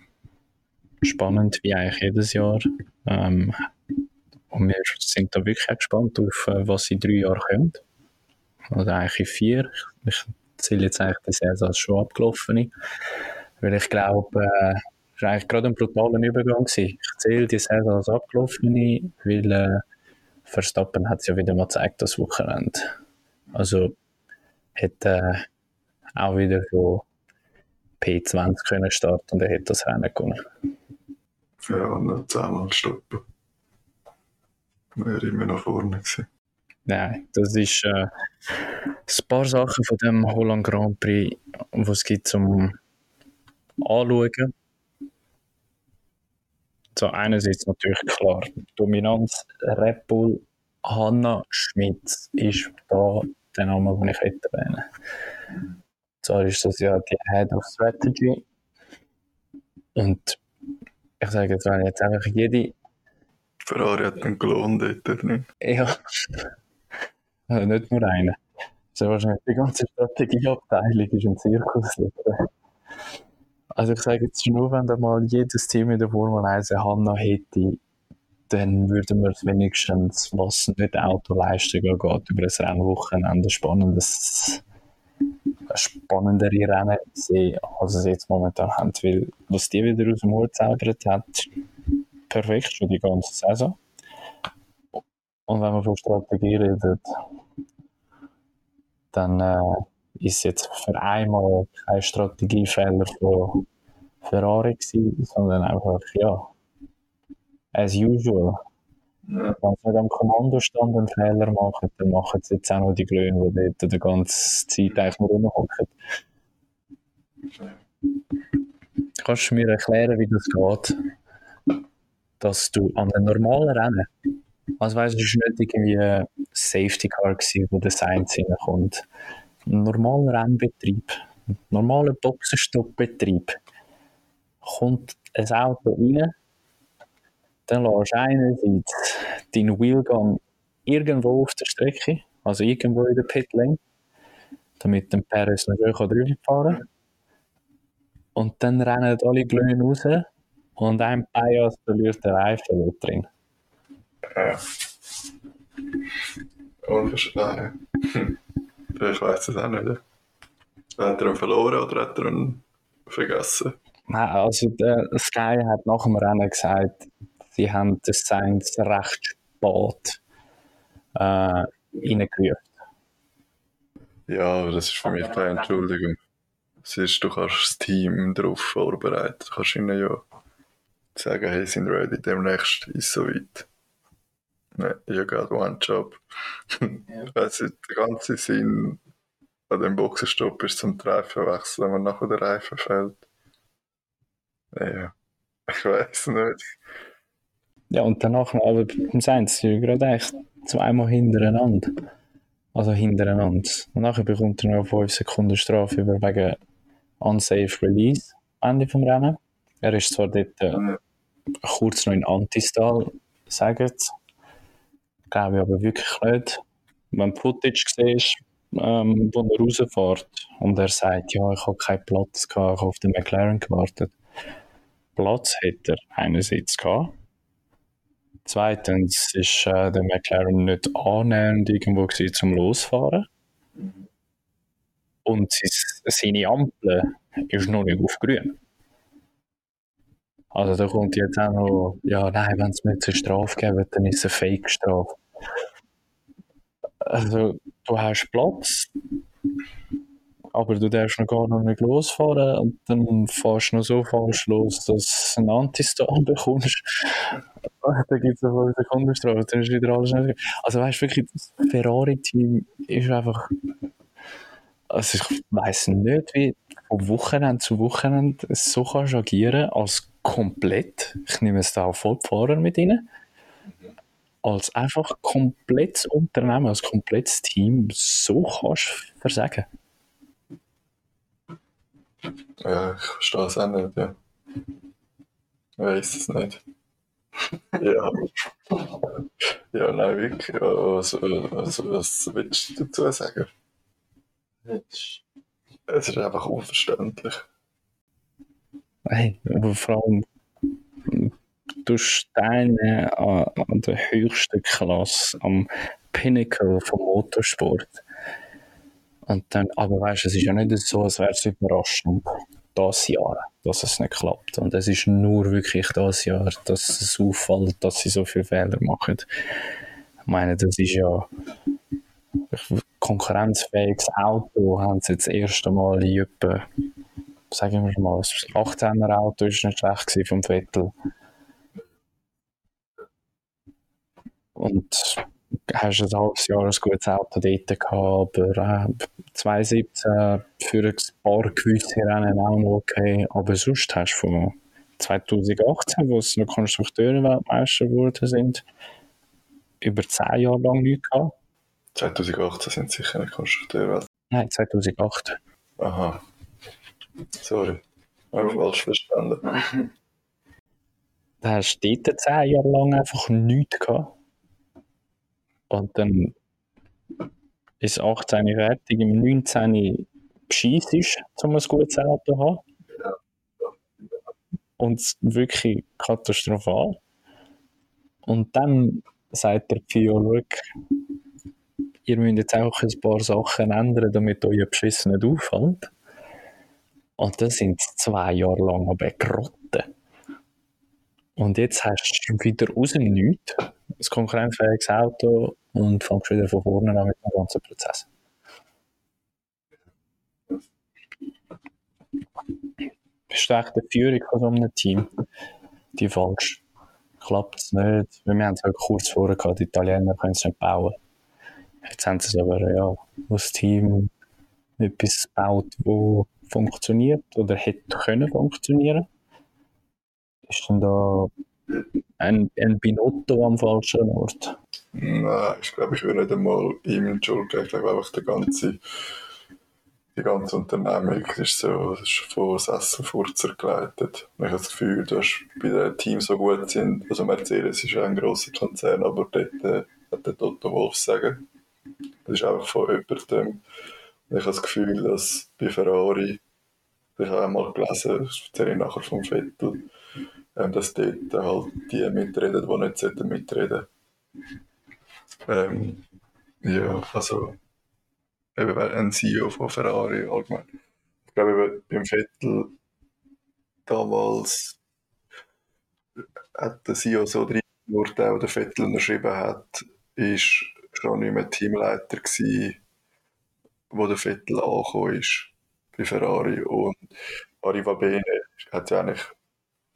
spannend, wie eigentlich jedes Jahr. Ähm, und wir sind da wirklich gespannt auf, äh, was in drei Jahren kommt. Oder eigentlich in vier. Ich zähle jetzt eigentlich die Saison schon abgelaufen. Weil ich glaube, äh, es war eigentlich gerade ein brutaler Übergang. Gewesen. Ich zähle die Saison als abgelaufen, weil äh, Verstappen hat es ja wieder mal gezeigt, das Wochenende. Also hätte äh, auch wieder von P20 können starten und er hätte das Rennen gewonnen. Ja, und noch zehnmal stoppen. Wäre immer noch vorne gewesen. Nein, das ist äh, ein paar Sachen von dem Holland Grand Prix, die es gibt zum Anschauen. So, einerseits natürlich klar, Dominanz Red Bull, Hanna Schmitz ist da der Name, den ich erwähnen Zwar ist das ja die Head of Strategy. Und ich sage jetzt, wenn jetzt einfach jede. Ferrari hat einen Klon dort drin. Ja. Also nicht nur einer. Also wahrscheinlich die ganze Strategieabteilung ist ein Zirkus. Also ich sage jetzt nur, wenn da mal jedes Team in der Formel 1 eine Hanna hätte, dann würden wir wenigstens, was nicht Autoleistung angeht, über ein Rennwochenende spannendes, spannendere Rennen sehen, als es jetzt momentan haben. Weil was die wieder aus dem Hut zaubert hat, perfekt schon die ganze Saison. Und wenn man von Strategie redet, dann äh, ist jetzt für einmal kein Strategiefehler von Ferrari gewesen, sondern einfach, ja, as usual. Ja. Wenn sie nicht am Kommandostand einen Fehler machen, dann machen sie jetzt auch noch die Glöhne, die dort die ganze Zeit eigentlich nur rumhocken. Kannst du mir erklären, wie das geht? Dass du an einem normalen Rennen, also weißt du, es war nicht irgendwie ein Safety Car, gewesen, wo der Science hineinkommt. Ein normaler Rennbetrieb, ein normaler Boxenstoppbetrieb, kommt ein Auto rein, dann lässt einerseits deinen Wheelgun irgendwo auf der Strecke, also irgendwo in der Pitlane, damit der noch schön drüber fahren kann. Und dann rennen alle Glöhne raus und ein Bias verliert der Reifen dort drin. Ja. Unverständlich. Hm. Ich weiß es auch nicht. Hat er ihn verloren oder hat er ihn vergessen? Nein, also der Sky hat nach dem Rennen gesagt, sie haben den Sainz recht spät äh. Ja, aber das ist für mich keine Entschuldigung. Es ist, du kannst das Team darauf vorbereiten. Du kannst ihnen ja sagen, hey, sind ready, demnächst ist so weit. Nein, you got one job. Also, der ganze Sinn an dem Boxenstopp ist zum Reifen wechseln, wenn nachher der Reifen fällt. Ja, ich weiß nicht. Ja, und danach noch, aber beim Sainz sind gerade echt zweimal hintereinander. Also hintereinander. Und nachher bekommt er noch 5 Sekunden Strafe über wegen Unsafe Release Ende vom Rennen. Er ist zwar dort äh, kurz noch in Antistal, sagen sie. Glaube ich aber wirklich nicht. Wenn du Footage siehst, ähm, wo er rausfährt und er sagt, ja, ich habe keinen Platz gehabt, ich habe auf den McLaren gewartet. Platz hätte er einerseits gehabt. Zweitens ist äh, der McLaren nicht annähernd irgendwo gewesen, zum Losfahren. Und sein, seine Ampel ist noch nicht auf grün. Also da kommt jetzt auch noch, ja nein, wenn es mir eine Strafe geben, dann ist es eine Fake-Strafe. Also du hast Platz, aber du darfst noch gar noch nicht losfahren und dann fährst du noch so falsch los, dass du einen Antistan bekommst. dann gibt es eine 5 Sekunden Strafe, dann ist wieder alles schnell. Also weißt du wirklich, das Ferrari-Team ist einfach. Also ich weiß nicht, wie von Wochenende zu Wochenende so kannst agieren als komplett. Ich nehme es da auch voll Fahrer mit rein. Als einfach komplettes Unternehmen, als komplettes Team so kannst versagen. Ja, ich verstehe es auch nicht, ja. Ich weiß es nicht. ja. Ja, nein, wirklich. Ja, also, also, was willst du dazu sagen? Es ist einfach unverständlich. Hey, aber vor allem, du Steine an, der höchsten Klasse, am Pinnacle vom Motorsport. Und dann, aber weißt du, es ist ja nicht so, als wäre es überraschend, das Jahr, dass es nicht klappt. Und es ist nur wirklich das Jahr, dass es auffällt, dass sie so viele Fehler machen. Ich meine, das ist ja konkurrenzfähiges Auto, haben sie jetzt das erste Mal in etwa, sagen wir mal, das 18er Auto ist nicht schlecht vom Vettel. Und hast ein halbes Jahr ein gutes Auto dort gehabt, aber äh, 2017 für ein paar gewisse Rennen auch noch okay, aber sonst hast du von 2018, wo es noch Konstrukteurenweltmeister geworden sind, über 10 Jahre lang nichts gehabt. 2018 sind sicher nicht Konstrukteurwelt. Nein, 2008. Aha. Sorry. Habe falsch verstanden. Da hast du dort 10 Jahre lang einfach nichts gehabt. Und dann ist 18 fertig, im 19 bescheiss ist, um ein gutes Auto zu haben. Und wirklich katastrophal. Und dann sagt der Pio, ihr müsst jetzt auch ein paar Sachen ändern, damit euer Beschiss nicht auffällt. Und das sind zwei Jahre lang aber Grotten. Und jetzt hast du wieder aus dem Nichts ein konkurrenzfähiges Auto und fängst wieder von vorne an mit dem ganzen Prozess. Bist du echt die Führung von so einem Team? Die falsch. Klappt es nicht. Wir haben es halt kurz vorher gehabt, die Italiener können es nicht bauen. Jetzt haben sie es aber, ja, das Team etwas gebaut, das funktioniert oder hätte können funktionieren. Ist dann da ein, ein Binotto am falschen Ort? Nein, ich glaube, ich würde nicht einmal ihm die Schuld geben. Ich glaube einfach, die ganze, die ganze Unternehmung ist so ist von Sesselfurzer geleitet. Ich habe das Gefühl, dass bei den Teams so gut sind, also Mercedes ist ein grosser Konzern, aber dort äh, hat der Toto Wolf sagen. Das ist einfach von jemandem. Ich habe das Gefühl, dass bei Ferrari, ich habe einmal gelesen, das erzähle ich nachher vom Vettel, ähm, dass dort halt die mitreden, die nicht sollten mitreden ähm, ja, also eben ein CEO von Ferrari allgemein. Ich glaube, beim Vettel damals hat der CEO so drin der der Vettel unterschrieben hat, ist schon nicht mehr Teamleiter gewesen, wo der Vettel angekommen ist bei Ferrari. Und Arriva Bene hat ja eigentlich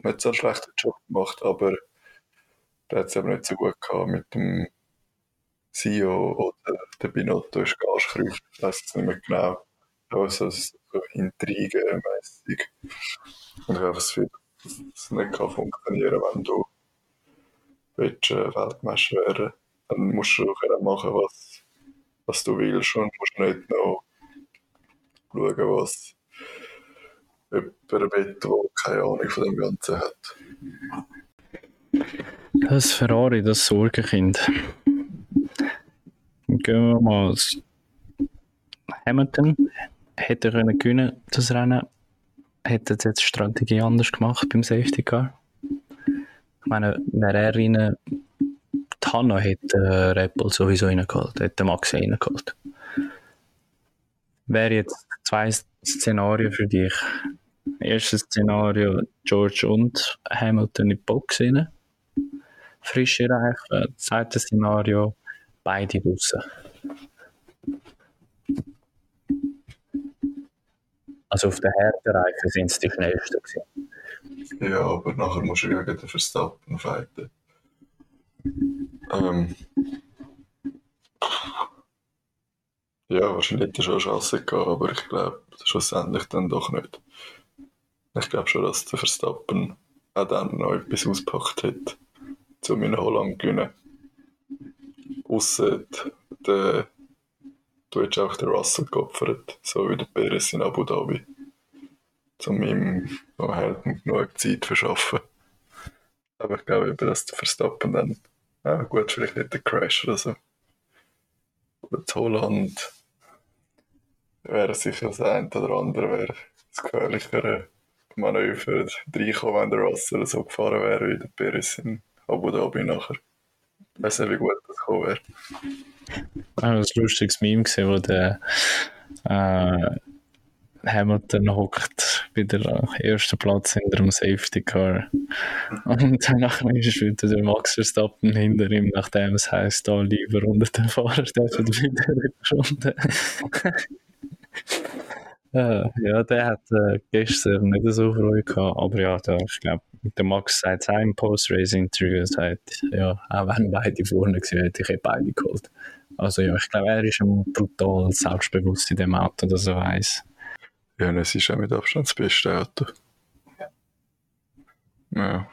nicht so einen schlechten Job gemacht, aber der hat es aber nicht so gut gehabt mit dem CEO oder der Binotto ist Gaskreuz, ich weiß es nicht mehr genau. Also so intrigenmäßig. Und ich habe das Gefühl, dass es nicht kann funktionieren wenn du willst, äh, Weltmeister werden Dann musst du machen, was, was du willst und musst nicht noch schauen, was jemand will, der keine Ahnung von dem Ganzen hat. Das Ferrari, das Sorgenkind. Gehen wir mal. Hamilton hätte können gewinnen das Rennen. Hätte jetzt die Strategie anders gemacht beim Safety Car. Ich meine, wäre er rein, Hanna hätte äh, Red Bull sowieso reingeholt, hätte Max reingeholt. Wäre jetzt zwei Szenarien für dich. Erstes Szenario, George und Hamilton in die Box rein. Frische Reifen. Zweites Szenario, beide draußen. Also auf den Härtereifen sind es die schnellsten gewesen. Ja, aber nachher musst du ja gegen den Verstappen fighten. Ähm. Ja, wahrscheinlich hätte er schon eine Chance gehabt, aber ich glaube schlussendlich dann doch nicht. Ich glaube schon, dass der Verstappen auch dann noch etwas auspackt hat, um in Holland zu gewinnen. Ausser der, du hättest auch den Russell geopfert, so wie der Perez in Abu Dhabi. Um ihm noch Helden genug Zeit zu verschaffen. Aber ich glaube eben, dass der Verstappen dann, ja gut, vielleicht nicht der Crash oder so. Aber das Holland wäre sicher das eine oder andere, wäre das gefährlichere Manöver reinkommen, wenn der Russell so gefahren wäre wie der Perez in Abu Dhabi nachher. Ich weiß nicht, wie gut das gekommen wäre. Ich habe ein lustiges Meme gesehen, wo der äh, Hamilton hockt wieder am ersten Platz hinter dem Safety Car. Und danach ist wieder der Max Verstappen hinter ihm, nachdem es heisst, da lieber unter den Fahrer dürfen wieder runter. Äh, ja, der hat äh, gestern nicht so Freude gehabt, aber ja, da, ich glaube, der Max sagt es im Post-Race-Interview, sagt, ja, auch wenn beide vorne gewesen hätte ich eh beide geholt. Also ja, ich glaube, er ist brutal selbstbewusst in dem Auto, dass er weiß. Ja, es ist auch mit Abstand das beste Auto. Ja.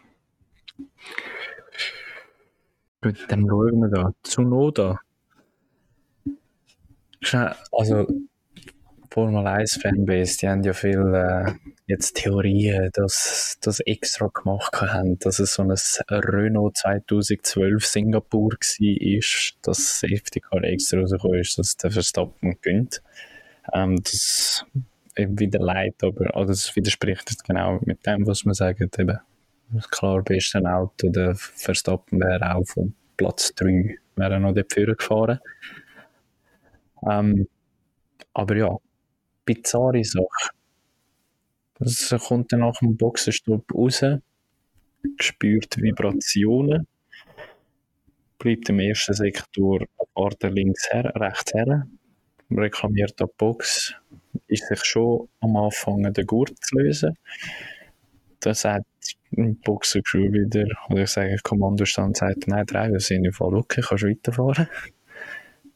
Gut, dann schauen wir da. Tsunoda. Schnell, Also, Formel 1 Fanbase, die haben ja viel äh, jetzt Theorien, dass das extra gemacht haben, dass es so ein Renault 2012 Singapur war, dass Safety Car extra rausgekommen ist, dass der Verstappen gönnt. Ähm, das wieder leid, aber also das widerspricht genau mit dem, was man sagt. Eben, klar, beste Auto, der Verstappen wäre auch von Platz 3 wäre noch dort gefahren. Ähm, aber ja, bizarre Sache. Das kommt dann nach dem Boxenstopp raus, spürt Vibrationen, bleibt im ersten Sektor er links her, rechts her, reklamiert die Box, ist sich schon am Anfang den Gurt zu lösen. Dann sagt ein Boxencrew wieder, oder ich sage, Kommandostand sagt, nein, drei sind im Fall okay, kannst weiterfahren.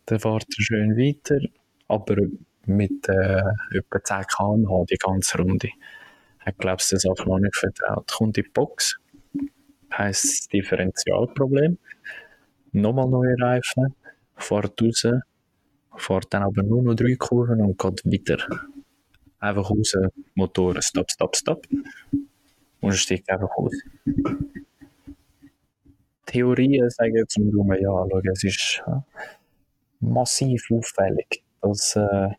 Dann fährt er schön weiter, aber mit äh, etwa 10 km/h die ganze Runde. Ich glaube, der Sache noch nicht vertraut. Kommt in die Box, heisst das Differentialproblem. Nochmal neue Reifen, fährt raus, fährt dann aber nur noch drei Kurven und geht weiter. Einfach raus, Motor, stopp, stopp, stopp. Und steigt einfach aus. Theorien sagen jetzt um ja, schau, es ist äh, massiv auffällig, dass äh,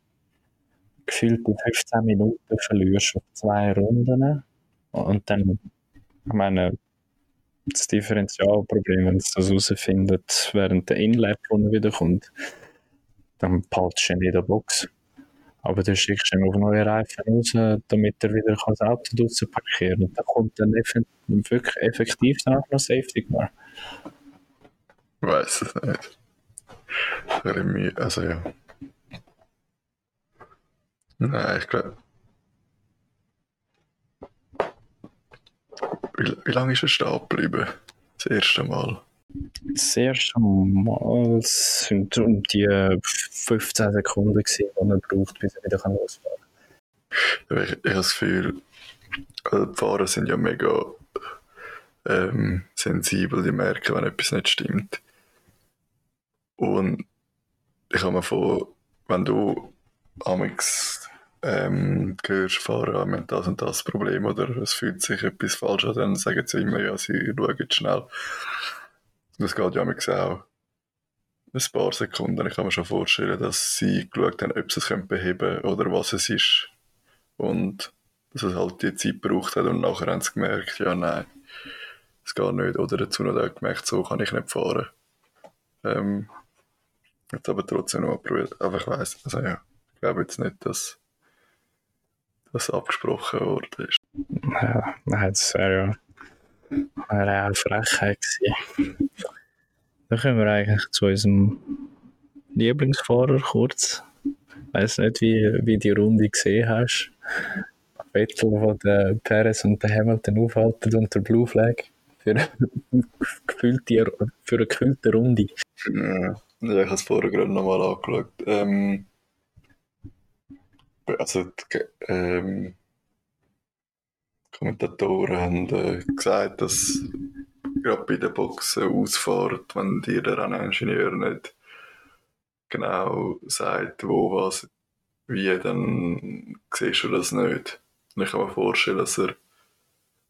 gefühlte 15 Minuten verlierst auf zwei Runden. Und dann, ich meine, das Differentialproblem, wenn es das herausfindet, während der Inlap, wo er wiederkommt, dann paltst du in der Box. Aber dann schickst du ihn auf neue Reifen raus, damit er wieder das Auto draussen parkieren kann. Und dann kommt dann wirklich effektiv danach noch Safety Car. Ich weiß es nicht. Also ja. Nein, ich glaube. Wie, wie lange ist er stehen geblieben? Das erste Mal. Das erste Mal sind um die 15 Sekunden, gewesen, die er braucht, bis er wieder losfahren kann. Ich, ich habe das Gefühl, also die Fahrer sind ja mega ähm, sensibel, die merken, wenn etwas nicht stimmt. Und ich habe mir vor, wenn du amix ähm, hörst, Fahrer haben das und das Problem oder es fühlt sich etwas falsch an, dann sagen sie immer, ja, sie schauen schnell. Das geht ja auch ein paar Sekunden. Ich kann mir schon vorstellen, dass sie geschaut haben, ob sie es beheben können oder was es ist. Und dass es halt die Zeit gebraucht hat und nachher haben sie gemerkt, ja, nein, es geht nicht. Oder dazu noch gemerkt, so kann ich nicht fahren. Ähm, jetzt aber trotzdem noch probiert. Aber ich weiss, also ja, ich glaube jetzt nicht, dass das abgesprochen worden ist. Ja, nein, das wäre ja auch eine Frechheit gewesen. Dann kommen wir eigentlich zu unserem Lieblingsfahrer kurz. Ich weiß nicht, wie, wie die Runde gesehen hast. Vettel, wo der Perez und der Hamilton aufhalten unter Blue Flag für eine gefühlte, für eine gefühlte Runde. Ja, ich habe es vorher gerade nochmal angeschaut. Ähm, also, ähm, Kommentatoren haben äh, gesagt, dass gerade bei der Boxen ausfahrt, wenn dir der Renningenieur nicht genau sagt, wo was, wie, dann siehst du das nicht. Und ich kann mir vorstellen, dass er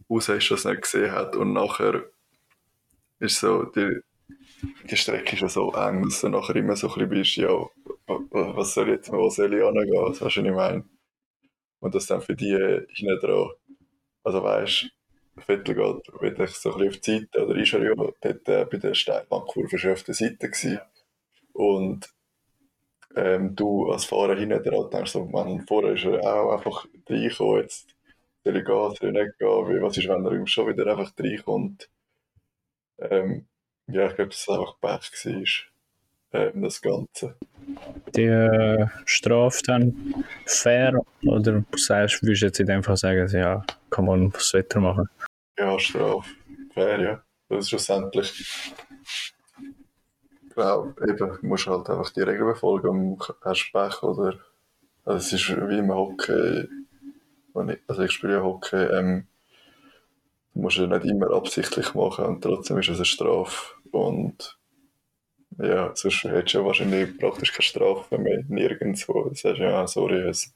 aus ist, das nicht gesehen hat und nachher ist so, die, die Strecke ist so eng, dass du nachher immer so ein bisschen bist, ja, was soll jetzt, wo soll ich hingehen, was weißt du, was ich meine? Und das dann für die hinten dran, also weißt Vettel geht wieder so ein bisschen auf die Seite, oder ist er ja dort äh, bei der Steilbahnkurve schon auf der Seite gewesen. Und ähm, du als Fahrer hinten dran denkst so, man, vorher ist er auch einfach reingekommen, jetzt soll ich gehen, soll ich nicht gehen, was ist, wenn er schon wieder einfach reinkommt. Ähm, ja, ich glaube, dass es einfach Pech war, ähm, das Ganze. Die äh, Strafe dann fair oder sagst, würdest du jetzt in dem Fall sagen, ja, kann man was Wetter machen? Ja, Strafe. Fair, ja. Das ist schlussendlich. Genau, eben, du musst halt einfach die Regeln befolgen und hast Pech oder. Also es ist wie im Hockey. wenn ich- Also ich spiele ja Hockey, ähm, du musst ja nicht immer absichtlich machen und trotzdem ist es eine Strafe. Und ja, sonst hättest du ja wahrscheinlich praktisch keine Strafe mehr nirgendwo. Du sagst ja, sorry, ich es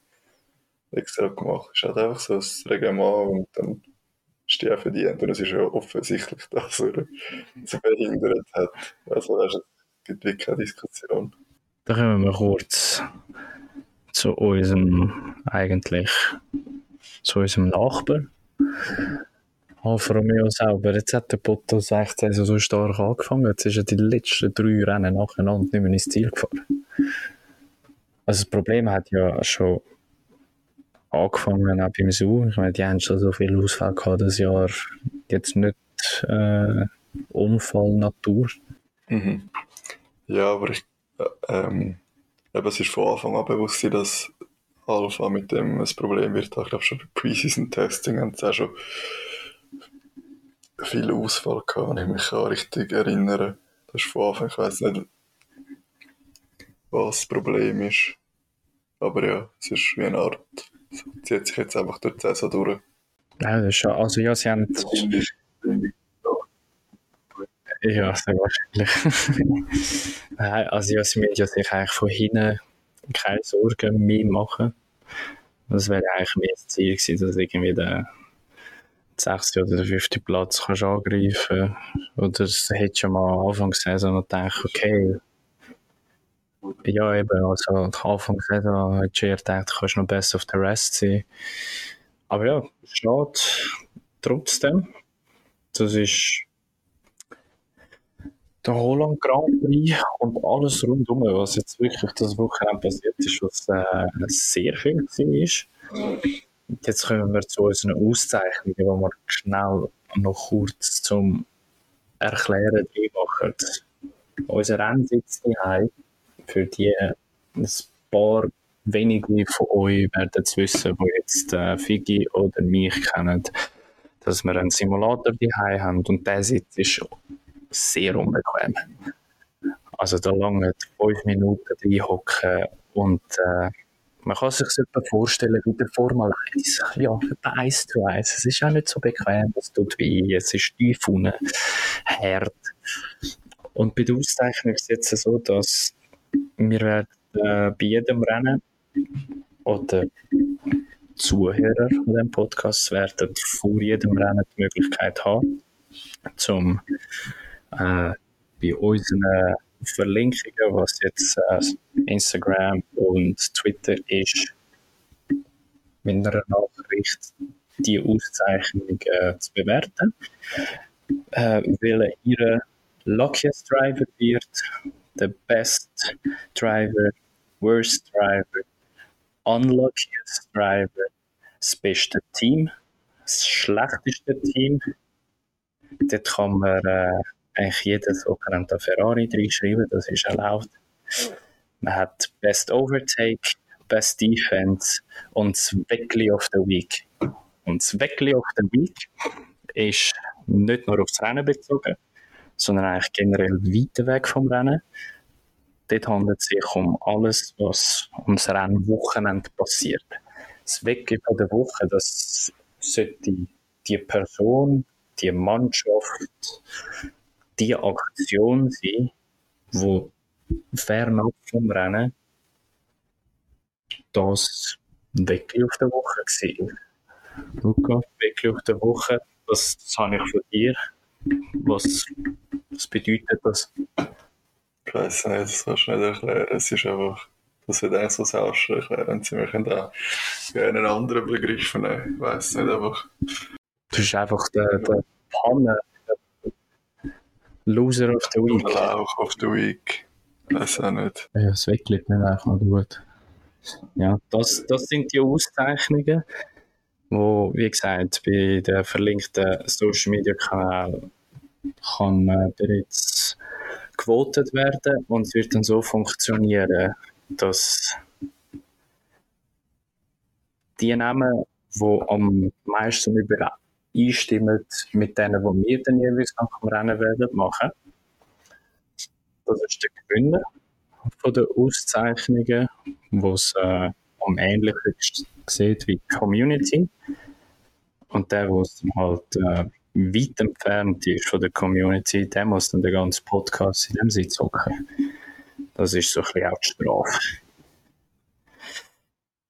extra gemacht. Es ist halt einfach so das Reglement und dann ist die auch verdient. Und es ist ja offensichtlich, dass er sie behindert hat. Also es gibt wirklich keine Diskussion. Dann kommen wir kurz zu unserem, eigentlich, zu unserem Nachbar. Alfa Romeo selber. Jetzt hat der Bottas echt so stark angefangen. Jetzt ist er die letzten drei Rennen nacheinander nicht mehr ins Ziel gefahren. Also das Problem hat ja schon angefangen auch beim Su. Ich meine, die haben schon so viel Ausfall gehabt das Jahr. Jetzt nicht äh, Unfall. Mhm. Ja, aber ich, äh, ähm, eben, es ist von Anfang an bewusst, dass Alpha mit dem ein Problem wird. Ich glaube schon bei Preseason Testing haben sie auch schon viel Ausfall gehabt, wenn ich mich an richtig erinnere. Das ist von Anfang, ich weiß nicht, was das Problem ist. Aber ja, es ist wie eine Art, es zieht sich jetzt einfach durch die Saison durch. Ja, das ist schon, also ja, sie haben Ja, sehr wahrscheinlich. Nein, also ja, sie müssen ja sich eigentlich von hinten keine Sorgen mehr machen. Das wäre eigentlich das Ziel gewesen, dass irgendwie der sechste oder der fünfte Platz kannst angreifen Oder das hätte schon mal Anfang der Saison noch gedacht, okay, ja eben, also Anfang Saison hat schon gedacht, du kannst noch besser auf der Rest sein. Aber ja, schade trotzdem. Das ist der Holland Grand Prix und alles rundum, was jetzt wirklich das Wochenende passiert ist, was äh, sehr viel war. Jetzt kommen wir zu unseren Auszeichnungen, die wir schnell noch kurz zum Erklären machen. Unser Rennsitz daheim, für die ein paar wenige von euch werden es wissen, die jetzt äh, Figi oder mich kennen, dass wir einen Simulator daheim haben und der Sitz ist sehr unbequem. Also da lange fünf Minuten reinhocken und äh, man kann sich etwa vorstellen wie der Formel 1. Ja, etwa 1 zu 1. Es ist auch nicht so bequem, es tut weh, es ist tief unten, hart. Und bei der Auszeichnung ist es jetzt so, dass wir werden äh, bei jedem Rennen oder Zuhörer von diesem Podcast werden vor jedem Rennen die Möglichkeit haben, zum äh, bei unseren Verlinkungen, was jetzt äh, Instagram und Twitter ist, mit einer Nachricht die Auszeichnung äh, zu bewerten. Äh, welcher ihre luckiest Driver wird, the best driver, worst driver, unluckiest driver, das beste Team, das schlechteste Team. Dort kann man äh, eigentlich jeden sogenannten Ferrari reinschreiben, das ist erlaubt. Man hat Best Overtake, Best Defense und das Weckli of the Week. Und das Weckli of the Week ist nicht nur aufs Rennen bezogen, sondern eigentlich generell weiter weg vom Rennen. Dort handelt es sich um alles, was ums Rennwochenende passiert. Das Weckli von der Woche, das sollte die Person, die Mannschaft, die Aktion sein, wo fernab vom Rennen das Weckli auf der Woche gewesen. Luca, Weckli auf der Woche, was das habe ich von dir? Was, was bedeutet das? Ich weiß nicht, das kannst du nicht erklären. Es ist einfach, das wird eigentlich so selbst erklären. Sie möchten da einen anderen Begriff nehmen. Ich weiß nicht, einfach. Du bist einfach der, der Panne, Loser of the Week. Lauch auf der Week. Weiß auch nicht. Ja, das Weckli ist nicht einfach mal gut. Ja, das, das sind die Auszeichnungen, wo, wie gesagt, bei den verlinkten Social Media Kanälen kann äh, bereits gewotet werden und es wird dann so funktionieren, dass die Namen, die am meisten übereinstimmen mit denen, die wir dann jeweils nach dem Rennen werden machen, das ist der Gewinner von den Auszeichnungen, wo es äh, am ähnlichsten sieht wie die Community. Und der, wo es halt äh, weit entfernt ist von der Community, der muss dann den ganzen Podcast in dem Sitz hocken. Das ist so ein bisschen auch die Strafe.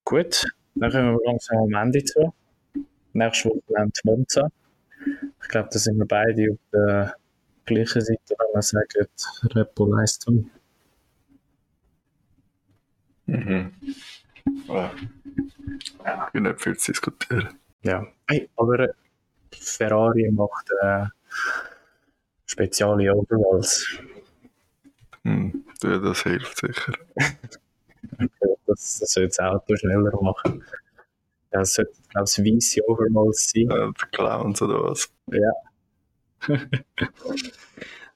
Gut, dann kommen wir langsam am Ende zu. Nächste Woche nennt Monza. Ich glaube, da sind wir beide auf der gleichen Seite, wenn man sagt, Repo-Leistung. Mhm. Ja. Ja, ich bin nicht viel zu diskutieren. Ja, hey, aber äh, Ferrari macht äh, spezielle Overalls. Hm. Das hilft sicher. Das, das soll das Auto schneller machen. Ja, es sollte, glaube ich, weiße Overalls sein. Ja, die Clowns oder was? Ja.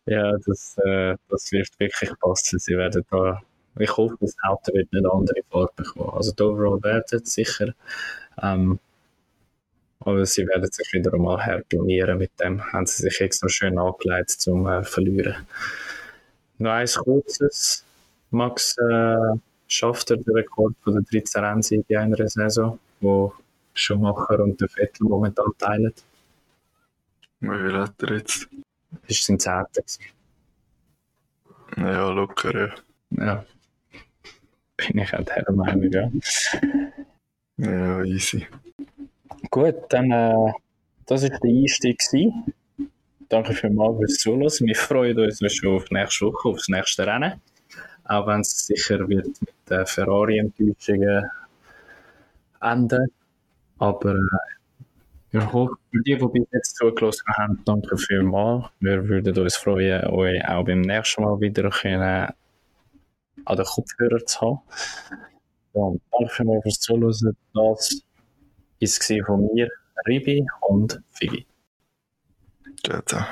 ja, das, äh, das wird wirklich passen. Sie werden da, ich hoffe, das Auto wird nicht andere Farbe bekommen. Also die Overall werden es sicher. Ähm, aber sie werden sich wieder einmal herblamieren mit dem. Haben sie sich extra schön angelegt zum äh, Verlieren. Noch eins kurzes. Max äh, schafft er den Rekord von den 13 Rennsiegen in einer Saison, wo Schumacher und der Vettel momentan teilen. Wie viel hat er jetzt? Das ist sein Zehnter. Ja, locker, ja. Ja. Bin ich auch der Meinung, ja. Ja, easy. Gut, dann, äh, das war der Einstieg. gewesen. Danke vielmals fürs Zuhören. Wir freuen uns schon auf nächste Woche, auf das nächste Rennen. Auch wenn es sicher wird mit den Ferrari-Enttäuschungen enden. Aber äh, ich hoffe, für die, die bis jetzt zugelassen haben, danke vielmals. Wir würden uns freuen, euch auch beim nächsten Mal wieder können, an den Kopfhörer zu haben. Ja, danke vielmals fürs Zuhören. Das es von mir, Ribi und Philipp. Ciao, ciao.